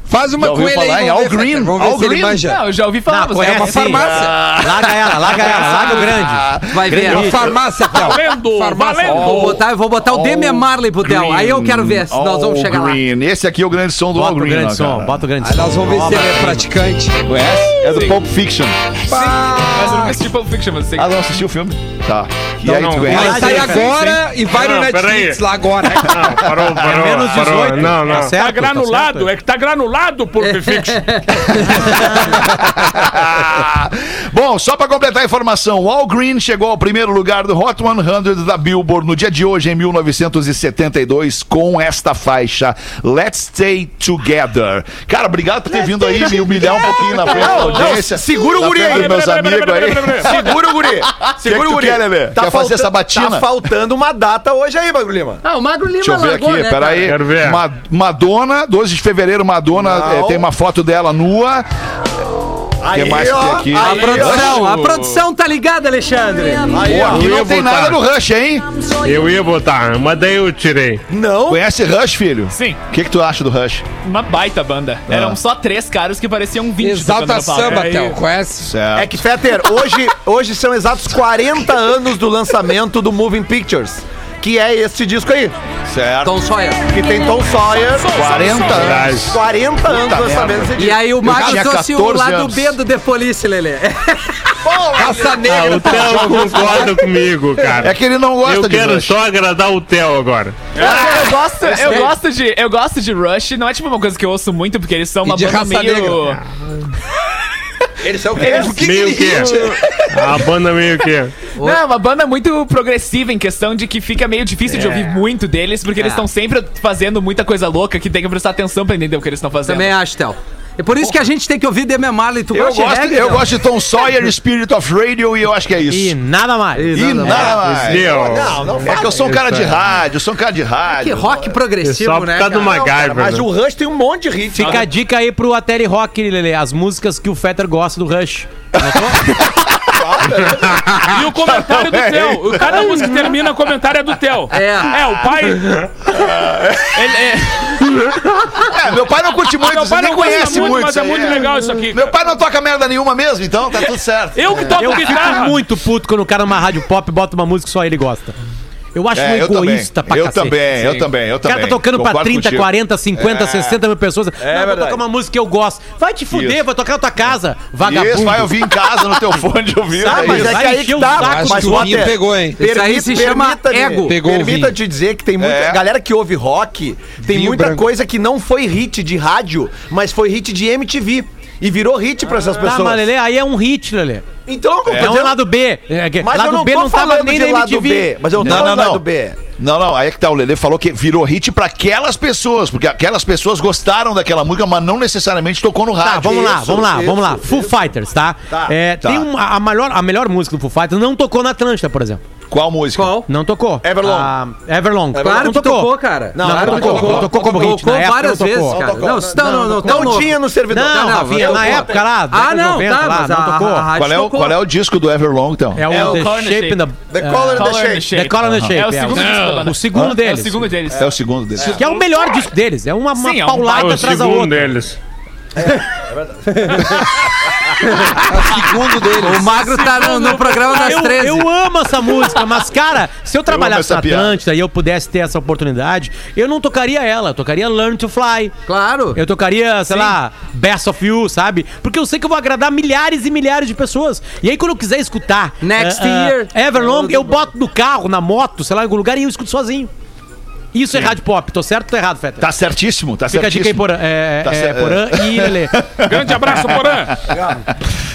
Faz uma Já com ele falar aí, All ver, Green? Vamos ver All se ele Green? manja. Não, eu já ouvi falar. Não, mas conhece é uma sim. farmácia. Larga ela, larga ela, larga o grande. Vai ver. É uma farmácia, Theo. Valendo, Farmácia. valendo. Vou botar, eu vou botar o Demian Marley pro Theo. Aí eu quero ver se nós vamos chegar lá. Green. Esse aqui é o grande som do Bota All o Green. grande ó, som, cara. bota o grande Aí som. nós vamos ver se ele é praticante. Conhece? É do Sim. Pulp Fiction. Mas eu não assisti Pulp Fiction, mas sei. Ah, não assistiu o filme? Tá. E Então aí, não, tu vai sair sim, sim. agora e vai no Netflix lá agora. Não, parou, parou. Menos parou. 18. Não, não. Tá certo, Tá granulado, é que tá granulado o Pulp Fiction. Bom, só pra completar a informação, o All Green chegou ao primeiro lugar do Hot 100 da Billboard no dia de hoje, em 1972, com esta faixa Let's Stay Together. Cara, obrigado por ter vindo aí me humilhar um pouquinho na frente da audiência. segura o guri frente aí. meus amigos aí. Segura o guri. Segura o guri. quer, Lelê? Quer fazer essa batina? Tá faltando uma data hoje aí, Bagulho Lima. Ah, o Magro Lima Deixa eu ver largou, aqui, né, peraí. Quero ver. Ma- Madonna, 12 de fevereiro, Madonna, Eh, tem uma foto dela nua. O que Aí, mais que tem ó, aqui? aí, A produção, ó. a produção tá ligada, Alexandre. Aí, ó. Aqui Eu não ia tem botar. nada no Rush, hein? Eu ia botar, mas daí eu tirei. Não. Conhece Rush, filho? Sim, O que, que tu acha do Rush? uma baita banda. Ah. Eram só três caras que pareciam 20 Exalta samba, Aí- Theo. Conhece? Certo. É que, Fetter, hoje, hoje são exatos 40 anos do lançamento do Moving Pictures, que é esse disco aí, certo. Tom Sawyer. que tem Tom Sawyer. 40 anos. Verdade. 40 anos lançamento desse E aí o tinha trouxe o 14 lado anos. B do The Police, Lelê. Raça Ah, negra, o Theo concorda comigo, cara. É que ele não gosta Eu de quero Rush. só agradar o Theo agora. Eu gosto, eu gosto de, eu gosto de Rush, não é tipo uma coisa que eu ouço muito porque eles são uma de banda meio negra. Eles são o quê? Meio que. A banda meio que. Não, é uma banda muito progressiva em questão de que fica meio difícil de ouvir muito deles, porque eles É. estão sempre fazendo muita coisa louca que tem que prestar atenção pra entender o que eles estão fazendo. Também acho, Theo. É por isso que a gente tem que ouvir Demian Marley. Tu Eu gosta de gosto, reggae, eu gosto de Tom Sawyer, Spirit of Radio, e eu acho que é isso. E nada mais. E nada mais. Meu. Não, não É que eu sou um cara de rádio, eu sou um cara de Que rádio. rock progressivo, Só por né, causa do cara? MacGyver. Mas né? o Rush tem um monte de hit. Fica a dica aí pro Atari Rock, Lelê. As músicas que o Fetter gosta do Rush. E o comentário do Theo. Cada música que termina, o comentário é do Theo. É. É, o pai. Ele- é- É, meu pai não curte muito, Meu pai não conhece muito, muito. mas é muito legal isso aqui. Meu pai não toca merda nenhuma mesmo, então tá tudo certo. Eu que toco Eu fico guitarra. muito puto quando o cara numa rádio pop bota uma música que só ele gosta. Eu acho É, um eu também. egoísta pra Eu cacete. também, eu também, eu O cara também. tá tocando pra Concordo 30, contigo. 40, 50, É. 60 mil pessoas. não, vou verdade. tocar uma música que eu gosto. Vai te fuder, Isso. vai tocar na tua casa, vagabundo. Isso, vai ouvir em casa no teu fone de ouvido. Sabe, é Mas é que aí que o tá. Mas o Vinho pegou, hein? Isso aí se chama ego. Permita te dizer que tem muita É. galera que ouve rock, tem Vinho muita branco. coisa que não foi hit de rádio, mas foi hit de MTV. E virou hit pra essas Tá, pessoas. mas Lelê, aí é um hit, Lelê. Então, eu tô É um lado B. É mas lado eu não B tô não tava falando nem de lado. B. Mas eu não tô Não, não, do não. lado B. Não, não, aí é que tá. O Lelê falou que virou hit pra aquelas pessoas, porque aquelas pessoas gostaram daquela música, mas não necessariamente tocou no rádio. Tá, vamos lá, Isso, vamos lá, isso, vamos lá. isso. Foo Fighters, tá? Tá, É, tá. Tem uma, a, melhor, a melhor música do Foo Fighters não tocou na Atlântida, por exemplo. Qual música? Qual? Não tocou. Everlong. Ah, Everlong. Claro não que tocou, cara. Não, Não, não, não tocou. tocou. Não tocou como hit. Tocou várias não vezes, cara. Não, não, não, Não, louco. tinha no servidor. Não, Não, Rafinha, na época lá, Ah, não, 90, tá, lá, mas não a, tocou. Qual é, o, tocou. qual é o disco do Everlong, então? É o, É o The Shape in the... The Color the the Shape. The Color in the Shape. É o segundo disco da banda. O segundo É deles. o segundo deles. É o segundo desse. Que é o melhor disco deles. É uma, uma Sim, é um paulada o atrás da outra. deles. segundo deles. O Magro tá no, no programa das Eu, 13. eu amo essa música, mas, cara, se eu trabalhasse na. Atlântida e eu pudesse ter essa oportunidade, eu não tocaria ela, eu tocaria Learn to Fly. Claro. Eu tocaria, sei lá, Best of You, sabe? Porque eu sei que eu vou agradar milhares e milhares de pessoas. E aí, quando eu quiser escutar Next eh, eh, Year. Everlong, eu boto no carro, na moto, sei lá, em algum lugar e eu escuto sozinho. Isso é rádio pop. Tô certo ou tô errado, Feta? Tá certíssimo, tá Fica a dica aí, certíssimo. Porã. É, Tá é, certo. Porã e Lelê. Grande abraço, Porã.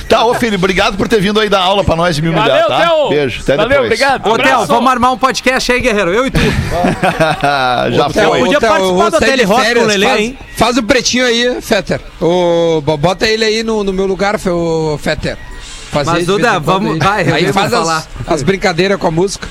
Tá, ô filho, obrigado por ter vindo aí dar aula pra nós e me humilhar, Valeu, tá? Theo. Beijo, até Valeu, depois. obrigado. Ô, Theo, Abraço. vamos armar um podcast aí, guerreiro. Eu e tu. Já Theo, foi. podia ô, Theo, participar eu vou sair de Telerock com o Lelê, faz, hein? Faz o pretinho aí, Fetter. Ô, bo- bota ele aí no, no meu lugar, fe- ô, Fetter. Fazer Mas, de Duda, vez em quando vamos- aí. vai, eu Aí mesmo faz as, as brincadeiras com a música.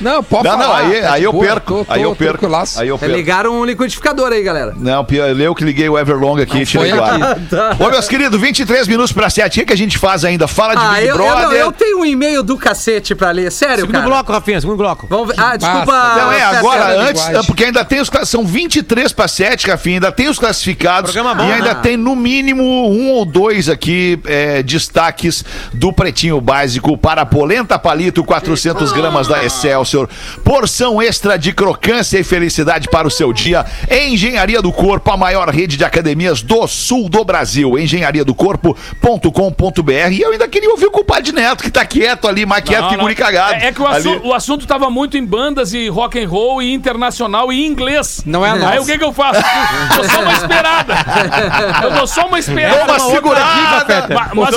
Não, pode Não, não, falar. aí, tá aí eu boa, perco. tô- tô aí eu perco. Aí eu perco. Ligaram um liquidificador aí, galera. Não, eu que liguei o Everlong aqui e tirei do ar. aqui. Ô, meus queridos, 23 minutos pra 7. O que a gente faz ainda? Fala de Ah, Big eu, eu, Brother. não, eu tenho um e-mail do cacete pra ler. Sério, Segundo cara. bloco, Rafinha, segundo bloco. Vamos ver. Ah, desculpa. Basta. Não, é, Feta. agora, antes, linguagem. porque ainda tem os. São 23 para 7, Rafinha, ainda tem os classificados. Programa bom, e ainda né? tem, no mínimo, um ou dois aqui é, destaques do Pretinho Básico para polenta palito, 400 gramas da Excelsior. Porção extra de crocância e felicidade para o seu dia. Engenharia do Corpo, a maior rede de academias do sul do Brasil. engenhariadocorpo.com.br. E eu ainda queria ouvir o culpado de Neto, que tá quieto ali, mais quieto que guri cagado. É, é que o, assu- o assunto tava muito em bandas e rock and roll e internacional e inglês. Não é a Aí o que que eu faço? Eu dou só uma esperada. Eu dou só uma esperada. Dou uma outra segurada. dica, Feta. Ma- Mas,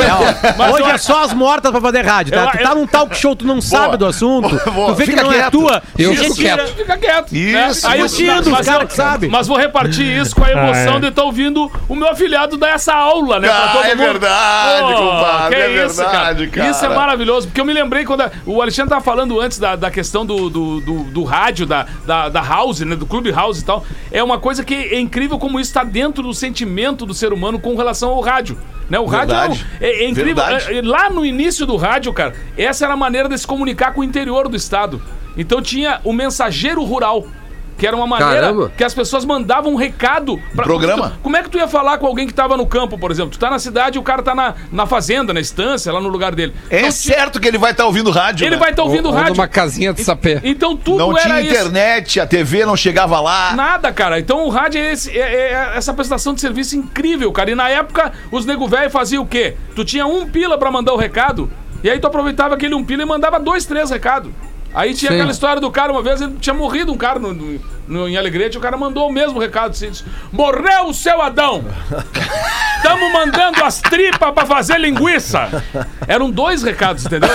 mas Hoje eu- é só as mortas pra fazer rádio, tá? Eu- tu tá eu- num talk show, tu não sabe do assunto, Boa. tu vê que Fica não é quieto. tua. Eu fico quieto. Fica quieto. Isso, Aí eu- Curtindo, mas que sabem. Mas vou repartir isso com a emoção Ah, é. de estar ouvindo o meu afilhado dar essa aula, né? Ah, é verdade, compadre, que é isso, verdade, cara. Isso é maravilhoso, porque eu me lembrei quando a- o Alexandre tava falando antes da, da questão do, do, do, do rádio, da, da, da house, né? Do clube house e tal. É uma coisa que é incrível como isso está dentro do sentimento do ser humano com relação ao rádio. Né? O rádio é, é, é incrível. Verdade. É, é, lá no início do rádio, cara, essa era a maneira de se comunicar com o interior do estado. Então tinha o mensageiro rural. Que era uma maneira Caramba. que as pessoas mandavam um recado. Pra, Programa. Tu- como é que tu ia falar com alguém que tava no campo, por exemplo? Tu tá na cidade e o cara tá na, na fazenda, na estância, lá no lugar dele. É Então, certo que ele vai estar ouvindo rádio. Ele né? vai estar ouvindo Ou- ou rádio. numa casinha de sapé. Então tudo Não era tinha isso. internet, a TV não chegava lá. Nada, cara. Então o rádio é, esse- é- é essa prestação de serviço incrível, cara. E na época, os nego velho faziam o quê? Tu tinha um pila pra mandar o recado, e aí tu aproveitava aquele um pila e mandava dois, três recados. Aí tinha Sim. aquela história do cara, uma vez ele tinha morrido um cara no, no- no- em Alegrete, o cara mandou o mesmo recado. Assim, disse, Morreu o seu Adão! Tamo mandando as tripas pra fazer linguiça! Eram dois recados, entendeu?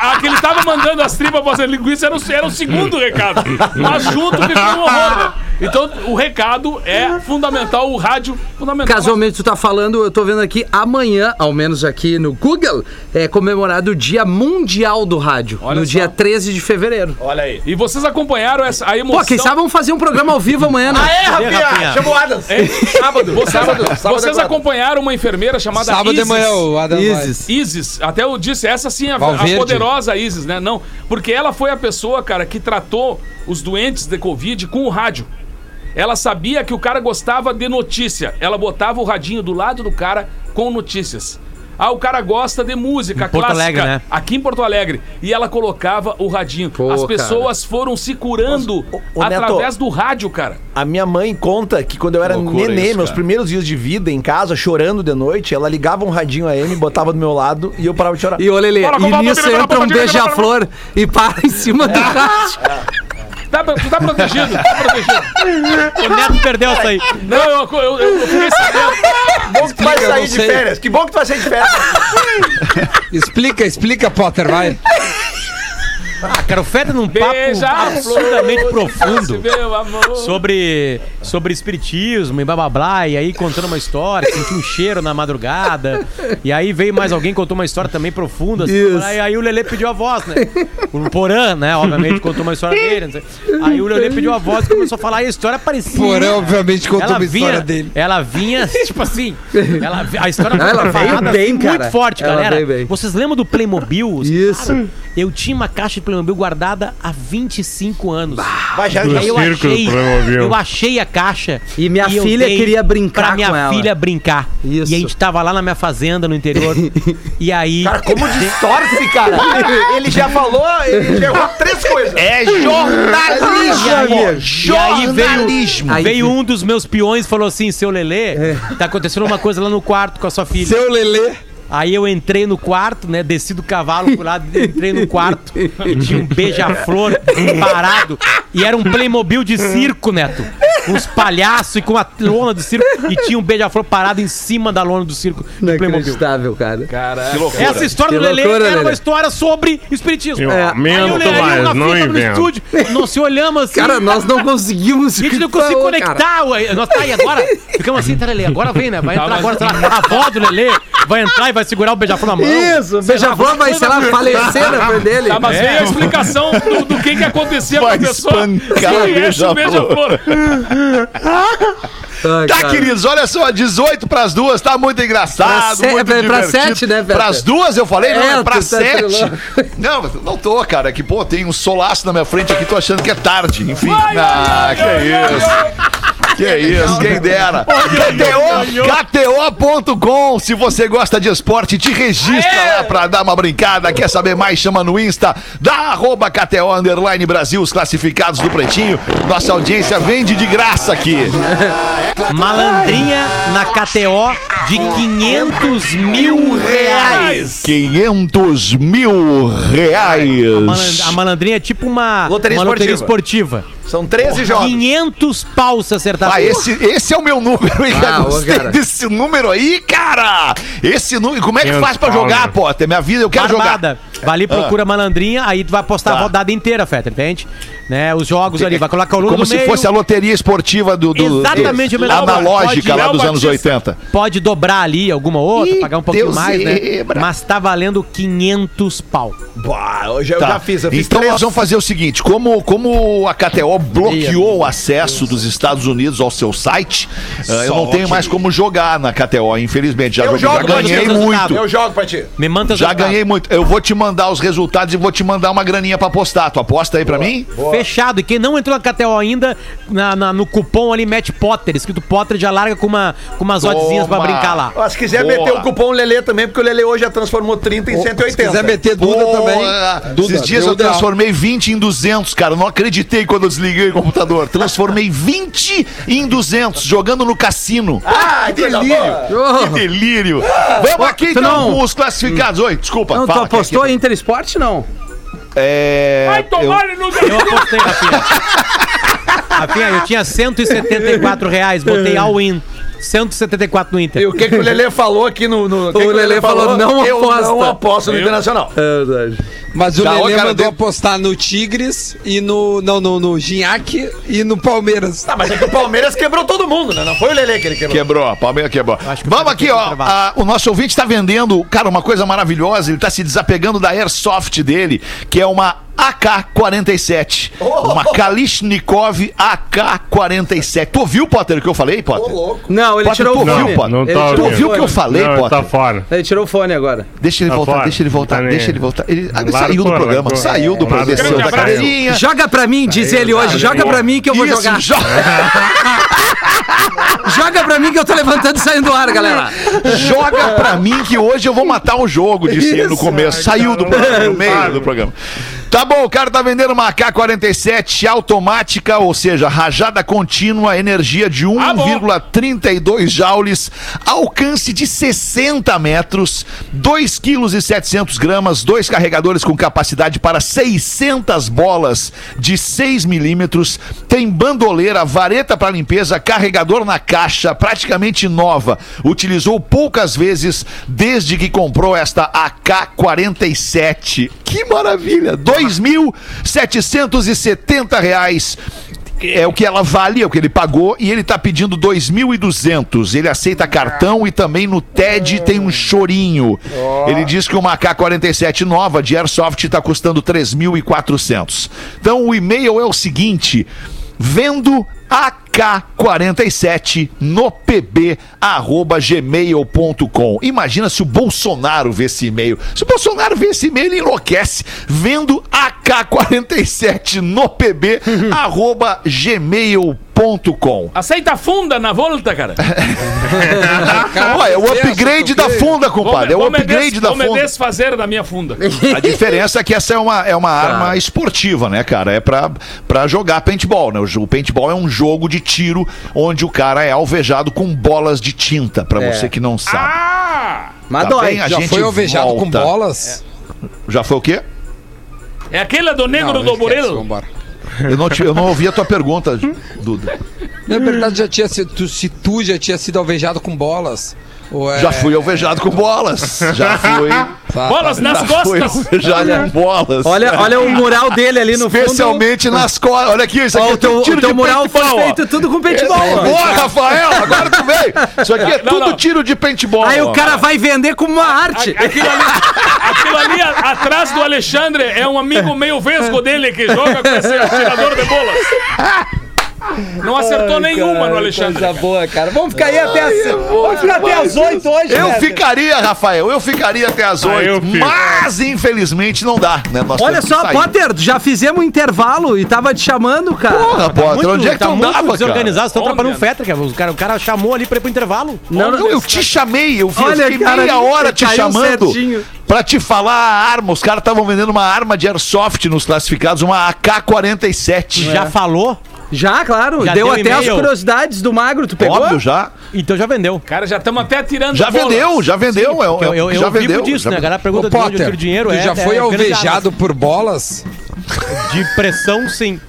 A, a que ele tava mandando as tripas pra fazer linguiça era o, era o segundo recado. Mas junto ficou um horror? Então, o recado é fundamental, o rádio fundamental. Casualmente, tu tá falando, eu tô vendo aqui, amanhã, ao menos aqui no Google, é comemorado o Dia Mundial do Rádio. Olha no só. dia 13 de fevereiro. Olha aí. E vocês acompanharam essa, a emoção... Pô, quem sabe vamos fazer um programa ao vivo amanhã, né? É, Rafinha? Rafinha, chama o Adams. Hein? Sábado, Vocês, sábado, sábado vocês agora. acompanharam uma enfermeira chamada Sábado de Isis. manhã, o Adam vai. Isis. Isis, até eu disse, essa sim é a, a poderosa Isis, né? Não, porque ela foi a pessoa, cara, que tratou os doentes de Covid com o rádio. Ela sabia que o cara gostava de notícia. Ela botava o radinho do lado do cara com notícias. Ah, o cara gosta de música Em Porto clássica. Alegre, né? Aqui em Porto Alegre. E ela colocava o radinho. Pô, As pessoas foram se curando Mas, ô, ô, através Neto, do rádio, cara. A minha mãe conta que quando eu era nenê, isso, meus cara. primeiros dias de vida em casa, chorando de noite, ela ligava um radinho AM, botava do meu lado e eu parava de chorar. E ô, Lelê, Fala, e nisso entra um beija-flor e para em cima do rádio. Tá, tu tá protegido, tá protegido. O Neto perdeu essa aí. Não, eu, eu, eu, eu fiquei sabendo. bom que tu vai sair de férias. Que bom que tu vai sair de férias. Explica, explica, Potter, vai. Ah, cara, o Feta num papo Beija-flor. absurdamente profundo. Meu amor. sobre, sobre espiritismo e blá blá blá, e aí contando uma história, sentiu um cheiro na madrugada, e aí veio mais alguém contou uma história também profunda, assim, Isso. aí, aí o Lelê pediu a voz, né? O Porã, né, obviamente, contou uma história dele, não sei. aí o Lelê pediu a voz e começou a falar, e a história parecia... Porã, obviamente, contou ela uma vinha, história dele. Ela vinha, tipo assim, ela, a história Não, ela veio preparada bem, cara. muito forte, Ela galera. Vocês lembram do Playmobil? Isso. Cara, eu tinha uma caixa de Playmobil guardada há 25 anos. Vai, já, já. Aí eu achei, eu achei a caixa. E minha eu filha queria brincar pra minha com ela. filha brincar. Isso. E a gente tava lá na minha fazenda, no interior. e aí. Cara, como distorce, cara. Ele já falou, ele errou três coisas. É E jornalismo, aí, amigo. e aí veio, Jornalismo. Veio um dos meus peões e falou assim: seu Lelê, É. tá acontecendo uma coisa lá no quarto com a sua filha. Seu Lelê. Aí eu entrei no quarto, né? Desci do cavalo pro lado, entrei no quarto e tinha um beija-flor parado. E era um Playmobil de circo, Neto. Uns palhaços e com a lona do circo. E tinha um beija-flor parado em cima da lona do circo de Playmobil. Inacreditável, cara. Que loucura. Essa história Que do Lelê loucura, era uma Lelê. história sobre espiritismo. Eu É. Aí o aumento, Lelê e mas Rafinha não estavam no invento. estúdio. Nós se olhamos assim. Cara, nós não conseguimos. a gente não conseguiu conectar. ué. Nós tá aí agora. Ficamos assim, tá, Lelê? Agora vem, né? Vai entrar mas- agora, sei lá, a avó do Lelê vai entrar e vai segurar o beija-flor na mão. Isso, beija-flor vai, sei lá, falecer na frente dele. Tá, mas É. veio a explicação do, do que que acontecia com a pessoa. espancar o beija-flor. beija-flor. Ai, Tá, cara. queridos, olha só, 18 pras duas, tá muito engraçado, Pra se- muito pra- pra sete, né, Peter? Pras duas eu falei, não, É, é pra tá sete. trilando. Não, não tô, cara, que pô, tem um solaço na minha frente aqui, tô achando que é tarde, enfim. Ai, ah, ai, que ai, ai, isso. Que isso, quem dera. KTO, KTO.com, se você gosta de esporte, te registra lá pra dar uma brincada. Quer saber mais? Chama no Insta, da arroba KTO Underline Brasil, os classificados do Pretinho. Nossa audiência vende de graça aqui. Malandrinha na KTO de 500 mil reais. 500 mil reais. A malandrinha é tipo uma Loteria uma loteria esportiva. São 13 jogos. 500 pau se acertar. Ah, esse, esse é o meu número, hein, Ah, desse número aí, cara! Esse número. Como é que 500 faz pra jogar? Potter? Minha vida, eu quero Barbada. Vai ali, procura malandrinha, aí tu vai postar Tá. a rodada inteira, Feta, entende? Né, os jogos ali, vai colocar o. Lula Como no se meio, fosse a loteria esportiva do. do Exatamente mesmo. analógica Pode- lá dos anos Batista. 80. Pode dobrar ali alguma outra, Ih, pagar um pouquinho Deus mais, né? zebra. Mas tá valendo 500 pau. Bah, eu já, eu Tá. já fiz, eu fiz então três. nós vamos fazer o seguinte: como, como a KTO bloqueou o acesso dos Estados Unidos ao seu site, ah, eu não tenho mais como jogar na KTO, infelizmente. Já, Eu já jogo, ganhei Batista. muito. Eu jogo pra ti. Me manda Já ganhei muito. Eu vou te mandar os resultados e vou te mandar uma graninha pra apostar. Tu aposta aí pra mim? Fechado. E quem não entrou na KTO ainda, na, na- no cupom ali, mete Potter. Escrito Potter, já larga com, uma, com umas oddzinhas pra brincar lá. Ó, se quiser Boa. meter o cupom Lelê também, porque o Lelê hoje já transformou 30 em 180. Se quiser meter Duda Porra, também. Duda, Esses dias eu Duda. transformei 20 em 200, cara. Eu não acreditei quando eu desliguei o computador. Transformei 20 em 200, jogando no cassino. Ah, que coisa delírio. boa. Que delírio. Vamos aqui então não- com os classificados. Oi, desculpa. Não, tu apostou Keke. em Interesport, não? É... Vai eu- tomar ele no Eu apostei, Rafinha. Rafinha, eu tinha 174 reais, botei all-in. 174 no Inter. E o que, que o Lelê falou aqui no. no que que Lelê falou, não eu aposta. não aposto no Eu- Internacional. É verdade. Mas o Tá, Lelê cara, mandou de- apostar no Tigres e no. Não, no, no Gignac e no Palmeiras. Tá, mas é que o Palmeiras quebrou todo mundo, né? Não foi o Lelê que ele quebrou. Quebrou, Palmeiras quebrou. Acho que Vamos aqui, ó. a- o nosso ouvinte tá vendendo, cara, uma coisa maravilhosa. Ele tá se desapegando da Airsoft dele, que é uma AK-47. Uma Kalishnikov AK-47. Tu ouviu, Potter, o que eu falei, Potter? Não, ele Potter, tirou o ouviu, fone. Potter? Não Ele tá Tu ouviu o que eu falei, Não, Potter? tá fora. Ele tirou o fone agora. Deixa ele Tá voltar, fora. deixa ele voltar, Tá deixa ele voltar. Ele ah, saiu do programa, saiu do programa, desceu da cadeirinha. Joga pra mim, diz ele hoje. Joga pra mim que eu vou jogar. joga. Joga pra mim que eu tô levantando e saindo do ar, galera. Joga pra mim que hoje eu vou matar o jogo, disse ele no começo. Saiu do programa, no meio do programa. Tá bom, o cara tá vendendo uma AK-47 automática, ou seja, rajada contínua, energia de Ah, bom. 1,32 joules, alcance de 60 metros, 2 quilos e 700 gramas, dois carregadores com capacidade para 600 bolas de 6 milímetros, tem bandoleira, vareta para limpeza, carregador na caixa, praticamente nova. Utilizou poucas vezes desde que comprou esta AK-47. Que maravilha! Dois 2.770 reais. É o que ela vale, é o que ele pagou, e ele tá pedindo 2.200. Ele aceita cartão e também no TED tem um chorinho. Ele diz que uma AK-47 nova de Airsoft tá custando 3.400. Então o e-mail é o seguinte: vendo AK47 no pb arroba gmail.com. Imagina se o Bolsonaro vê esse e-mail. Se o Bolsonaro vê esse e-mail, ele enlouquece. Vendo AK47 no pb arroba gmail.com. Aceita a funda na volta, cara. Ué, é o upgrade da funda, compadre. É o upgrade da Vou me funda. desfazer da minha funda. A diferença é que essa é uma, é uma arma esportiva, né, cara? É pra, pra jogar paintball, né? O, paintball é um jogo de tiro onde o cara é alvejado com bolas de tinta, pra É. você que não sabe. Ah! Mas Tá dói. bem, a Já gente foi alvejado com volta. bolas? Já foi o quê? É aquela do negro Não, do Borel. Eu não, te- eu não ouvi a tua pergunta, Duda. Na verdade, já tinha sido, se tu já tinha sido alvejado com bolas. Ou é- Já fui alvejado com bolas. Já fui. Bolas nas já fui costas. alvejado com bolas. Olha, olha o mural dele ali no fundo. Especialmente nas costas. Olha aqui, isso aqui Ó, é o teu, tudo tiro o teu de mural foi feito tudo com paintball. ó. Boa, Rafael, agora tu veio. Isso aqui é Não, tudo não. tiro de paintball. Aí o cara vai vender como uma arte. Aquilo ali, aquilo ali a- atrás do Alexandre é um amigo meio vesgo dele que joga com esse atirador de bolas. Não acertou nenhuma no Alexandre. Coisa boa, cara. Vamos ficar aí até as, vamos ficar até as 8 hoje, Eu né? ficaria, Rafael, eu ficaria até as Ah, eu oito, fico. mas infelizmente não dá, né? Nós Olha só. Potter, já fizemos um intervalo e tava te chamando, cara. Porra, Potter, Muito, onde é que tá tu muito andava, cara? desorganizado, estão Onde, atrapalhando o cara? Fetra, cara. O cara, o cara chamou ali pra ir pro intervalo. Não, Não, eu te chamei, eu, vi, eu Olha, fiquei cara, meia hora te chamando certinho. pra te falar a arma. Os caras estavam vendendo uma arma de airsoft nos classificados, uma AK-47. Já falou, Já, claro. Já deu deu até as curiosidades do Magro. Tu pegou? Óbvio, já. então já vendeu. Cara, já estamos até tirando Já bolas. vendeu, já vendeu. é, Eu, eu, eu já vivo vendeu. disso, já né? A galera pergunta Ô, de onde eu Potter, tiro dinheiro. tu é, já é, foi é alvejado por bolas? De pressão, sim.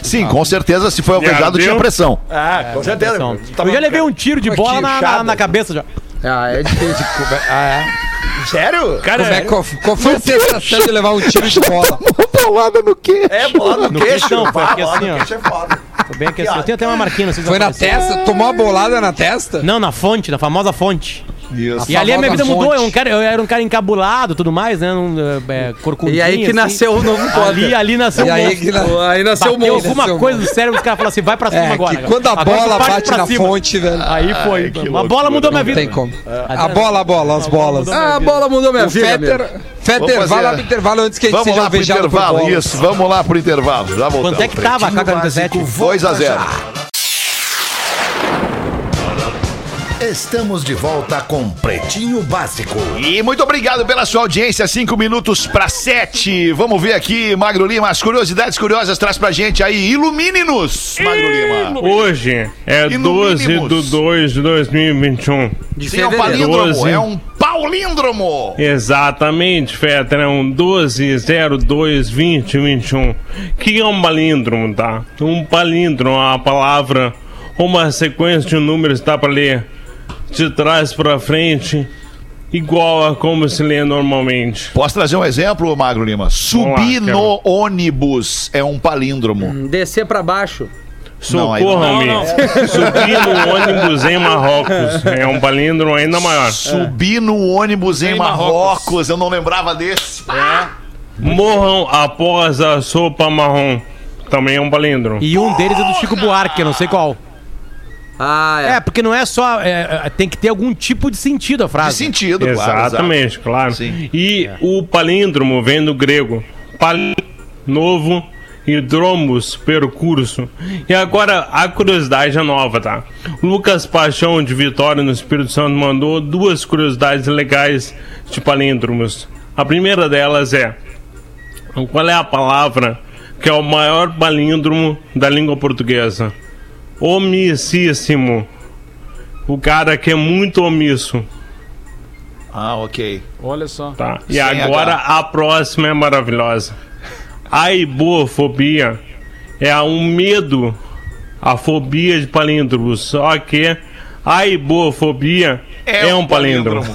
Sim, com certeza, se foi alvejado, tinha pressão. Ah, com certeza. Pressão. Eu já levei um tiro de bola na, na, na cabeça já. Ah, é difícil. Ah, é? Sério? Cara, Como é, qual, qual foi a sensação de levar um tiro de bola? Bolada no quê? É, bola no No queixo. queixo não, foi aqui assim, ó. queixo é foda. Foi bem aqui assim. Eu tenho até uma marquinha, não sei se Foi vai na aparecer. testa? Tomou uma bolada na testa? Não, na fonte, na famosa fonte. Isso. E ali a minha vida famosa mudou. fonte. Eu, um cara, eu era um cara encabulado tudo mais, né? Um, é, corcundinho, E aí que assim. nasceu o novo Potter. Ali, ali nasceu E o aí monstro. que na- Aí nasceu o Bateu monstro. alguma o coisa do cérebro, os caras falaram assim, vai pra cima É, agora. que quando a Agora bola bate na cima. fonte, velho. Aí foi. que a loucura, bola mudou minha Não vida. tem como. A bola, a bola, as bolas. Ah, a bola mudou minha O vida. Fetter, vai lá pro intervalo antes que a gente Vamos seja alvejado por intervalo, bolas. isso. Vamos lá pro intervalo. Já voltamos. Quanto é que tava a K-47? 2 a 0. Estamos de volta com Pretinho Básico. E muito obrigado pela sua audiência. Cinco minutos para sete. Vamos ver aqui, Magro Lima, as curiosidades curiosas traz pra gente aí. Ilumine-nos, Magro Lima. Hoje é E no 12 mínimos? de 2 de 2021. De Sim, é um palíndromo. Doze. É um paulíndromo. Exatamente, Fetra, é um 12 02 20 21. O que é um palíndromo, tá? Um palíndromo uma palavra, uma sequência de números dá pra ler de trás pra frente, igual a como se lê normalmente. Posso trazer um exemplo, Magro Lima? Subir lá, no ônibus é um palíndromo. Descer pra baixo. Socorra-me. Subir no ônibus em Marrocos. É um palíndromo ainda maior. Subir no ônibus em Em Marrocos. Marrocos. Eu não lembrava desse. Morram após a sopa marrom. Também é um palíndromo. E um deles é do Chico Buarque, eu não sei qual. Ah, é. É, porque não é só. é, é, tem que ter algum tipo de sentido a De frase. sentido, claro. Exatamente, claro. Sim. E o palíndromo vem do grego. Pal novo e dromos, percurso. E agora a curiosidade é nova, tá? Lucas Paixão de Vitória no Espírito Santo mandou duas curiosidades legais de palíndromos. A primeira delas é: qual é a palavra que é o maior palíndromo da língua portuguesa? Omissíssimo. O cara que é muito omisso. Ah, ok. Olha só. Tá. E Sem agora H. a próxima é maravilhosa. A ibofobia é um medo, a fobia de palíndromos. Só que A ibofobia é, um palíndromo.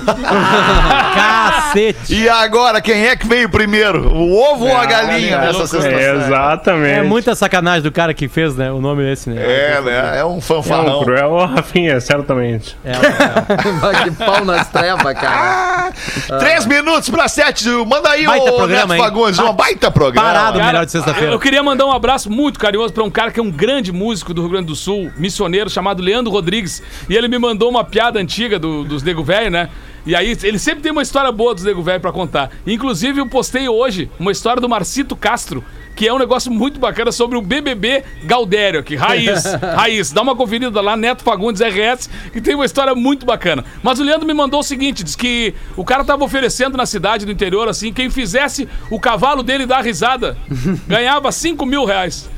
Cacete. E agora, quem é que veio primeiro? O ovo ou a galinha nessa É, sexta-feira? exatamente. É muita sacanagem do cara que fez, né? O nome desse, né? É, né? É um É um fanfarrão. cruel, Rafinha, certamente. É, é. que pau nas trevas, cara. Três minutos pra sete. Manda aí, Baita ô programa, Neto? Fagundes. Uma baita programa. Parado, Cara, melhor de sexta-feira. Eu queria mandar um abraço muito carinhoso pra um cara que é um grande músico do Rio Grande do Sul, missioneiro, chamado Leandro Rodrigues. E ele me mandou uma piada antiga do- dos Nego Velho, né? E aí, ele sempre tem uma história boa dos Nego Velho pra contar. Inclusive, eu postei hoje uma história do Marcito Castro, que é um negócio muito bacana sobre o BBB Galdério aqui. Raiz, raiz. Dá uma conferida lá, Neto Fagundes RS, que tem uma história muito bacana. Mas o Leandro me mandou o seguinte: diz que o cara tava oferecendo na cidade do interior, assim, quem fizesse o cavalo dele dar risada, ganhava 5 mil reais.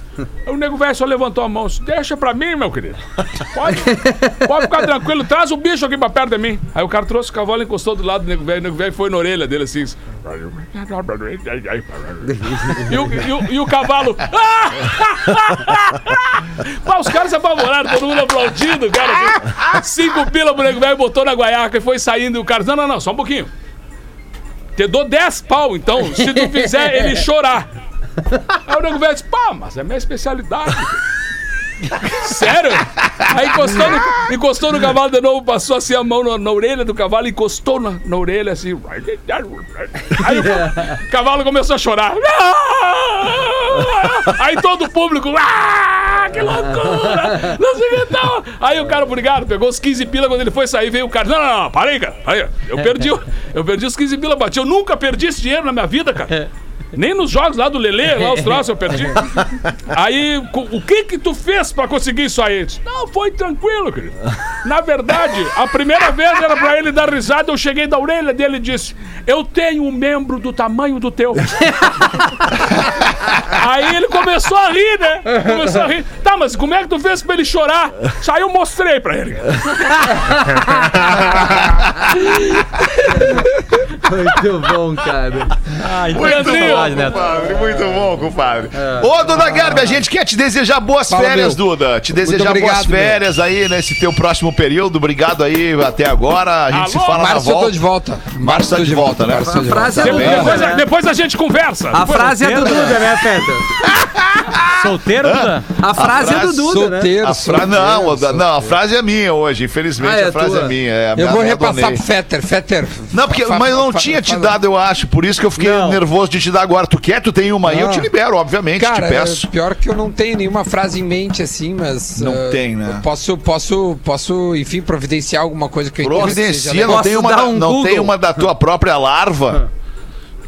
O nego velho só levantou a mão. Deixa pra mim, meu querido. Pode, pode ficar tranquilo, traz o bicho aqui pra perto de mim. Aí o cara trouxe o cavalo encostou do lado do nego velho. O nego velho foi na orelha dele assim. E o, e o, e o cavalo. Pá, os caras se apavoraram, todo mundo aplaudindo, cara. assim. Cinco pila pro nego velho, botou na guaiaca e foi saindo. E o cara, não, não, não, só um pouquinho. Te dou 10 pau, então, se tu fizer ele chorar. Aí o nego velho disse, pá, mas é minha especialidade. Sério? Aí encostou no, encostou no cavalo de novo, passou assim a mão na, na orelha do cavalo, encostou na, na orelha assim. Aí o cavalo começou a chorar. Aí todo o público. "Ah, que loucura! Não sei o que tal. Aí o cara, obrigado, pegou os 15 pila. Quando ele foi sair, veio o cara. Não, não, não, para aí, cara. Aí, eu perdi, eu perdi os 15 pila, bati. Eu nunca perdi esse dinheiro na minha vida, cara. Nem nos jogos lá do Lelê, lá os troços eu perdi. Aí, o que que tu fez pra conseguir isso aí? Não, foi tranquilo, querido. Na verdade, a primeira vez era pra ele dar risada, eu cheguei da orelha dele e disse, eu tenho um membro do tamanho do teu. Aí ele começou a rir, né? Começou a rir. Tá, mas como é que tu fez pra ele chorar? Aí eu mostrei pra ele. Muito bom, cara. Ai, Muito Leandrinho. bom, compadre. Muito bom, compadre. Ô, Duda Garbi, a gente quer te desejar boas Fala, férias, meu. Duda. Te desejar boas obrigado, meu. férias aí nesse teu próximo período. Obrigado aí até agora. A gente Alô? se fala na Março eu tô volta. de volta. Março tá tô de volta, né? Março tô de A frase volta. é do Depois, Duda, depois, né? depois a gente conversa. A frase é do Duda, né, Feta? Solteiro, Duda? A frase é do Duda, né? Solteiro, A fra... não, solteiro, a- não, a frase é minha hoje. Infelizmente, Ah, é a frase tua. é minha. É, Eu vou repassar pro Fetter. Fetter. Não, porque, fa- mas eu não tinha te dado, eu acho. Por isso que eu fiquei Não. nervoso de te dar agora. Tu quer? Tu tem uma aí? Eu te libero, obviamente. Cara, te peço. é pior que eu não tenho nenhuma frase em mente assim, mas. Não ah, tem, né? eu Posso, posso, posso, enfim, providenciar alguma coisa que eu Providencia, não tem, uma um não tem uma da tua própria larva?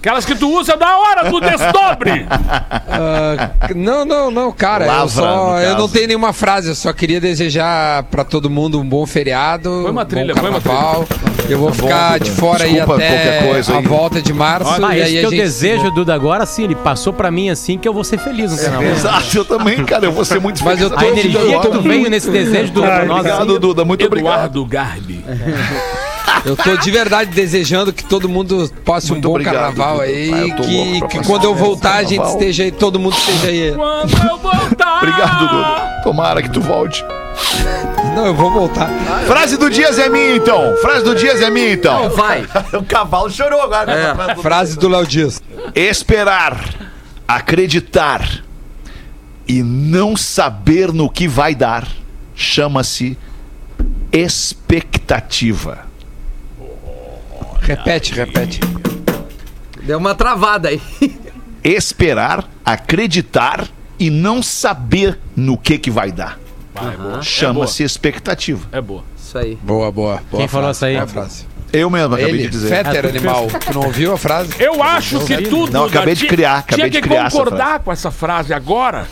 Aquelas que tu usa da hora do desdobre. Ah, não, não, não, cara. Lavra, eu, só, eu não tenho nenhuma frase, eu só queria desejar pra todo mundo um bom feriado. Põe uma um trilha, bom põe uma carnaval. Eu vou ficar de fora Desculpa aí até qualquer coisa a aí. volta de março. Ah, e esse aí a teu gente desejo, Duda, agora sim, ele passou pra mim assim que eu vou ser feliz no final. Exato, eu também, cara. Eu vou ser muito Mas feliz. eu tô A energia que tu veio nesse desejo, Duda, pra nós, Obrigado, Duda. Muito obrigado. Eduardo Garbi. Eu tô de verdade desejando que todo mundo passe Muito um bom obrigado, carnaval aí. Ah, que que quando eu voltar, a gente esteja aí, todo mundo esteja aí. Quando eu voltar. Obrigado, Duda. Tomara que tu volte. Não, eu vou voltar. Frase do Dias é minha, então. Frase do Dias é minha, então. Vai. O cavalo chorou agora. É. Frase do Léo Dias. Esperar, acreditar e não saber no que vai dar chama-se expectativa. Repete, repete. Deu uma travada aí. Esperar, acreditar e não saber no que que vai dar. Chama-se expectativa. É boa. Isso aí. Boa, boa. boa Quem falou isso aí? boa frase. Eu mesmo acabei Ele, de dizer. Fetter animal. Tu não ouviu a frase? Eu acho que tudo. Não, acabei de tinha- criar, acabei Tinha de que criar essa concordar com essa frase agora.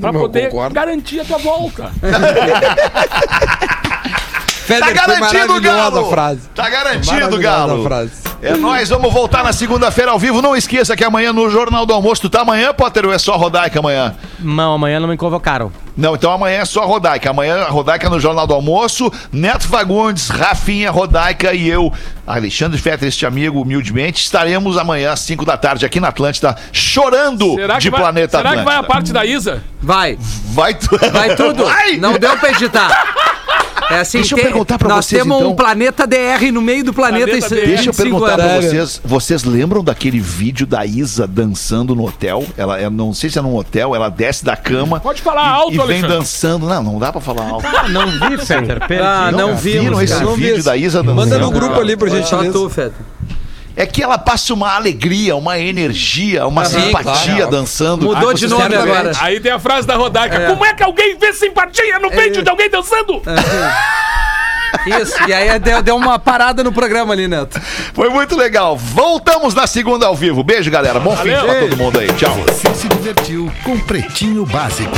Pra poder concordo. garantir a tua volta. Fetter, Tá garantido, Galo! a frase. Tá garantido, Galo! a frase. É nóis, vamos voltar na segunda-feira ao vivo. Não esqueça que amanhã no Jornal do Almoço, tu tá amanhã, Potter, ou é só Rodaica amanhã? Não, amanhã não me convocaram. Não, então amanhã é só Rodaica. Amanhã Rodaica no Jornal do Almoço, Neto Fagundes, Rafinha, Rodaica e eu, Alexandre Fetter, este amigo, humildemente, estaremos amanhã às 5 da tarde aqui na Atlântida, chorando de vai, Planeta será que vai a Atlântida. parte da Isa? Vai. Vai, tu... Vai tudo. Vai! Não deu pra editar. É assim, Deixa eu tem- perguntar pra nós vocês, temos então. um planeta DR no meio do planeta. Planeta. Deixa eu 25 perguntar pra vocês. Vocês lembram daquele vídeo da Isa dançando no hotel? Ela, eu não sei se é num hotel, ela desce da cama. Pode falar e, alto, e vem Alexandre. dançando. Não, não dá pra falar alto. Não vi, Fetter. Ah, não, viram vimos. esse cara. Não vi vídeo esse. da Isa dançando? Manda no grupo ali, por Só gentileza. tu, Feta. É que ela passa uma alegria, uma energia, uma Sim, simpatia claro. dançando. Mudou Ah, de nome agora. Aí tem a frase da Rodaica. Como é que alguém vê simpatia no vídeo de alguém dançando? Isso, e aí deu, deu uma parada no programa ali, Neto. Foi muito legal. Voltamos na segunda ao vivo. Beijo, galera. Bom fim de Valeu. pra todo mundo aí. Tchau. Você se divertiu com Pretinho Básico.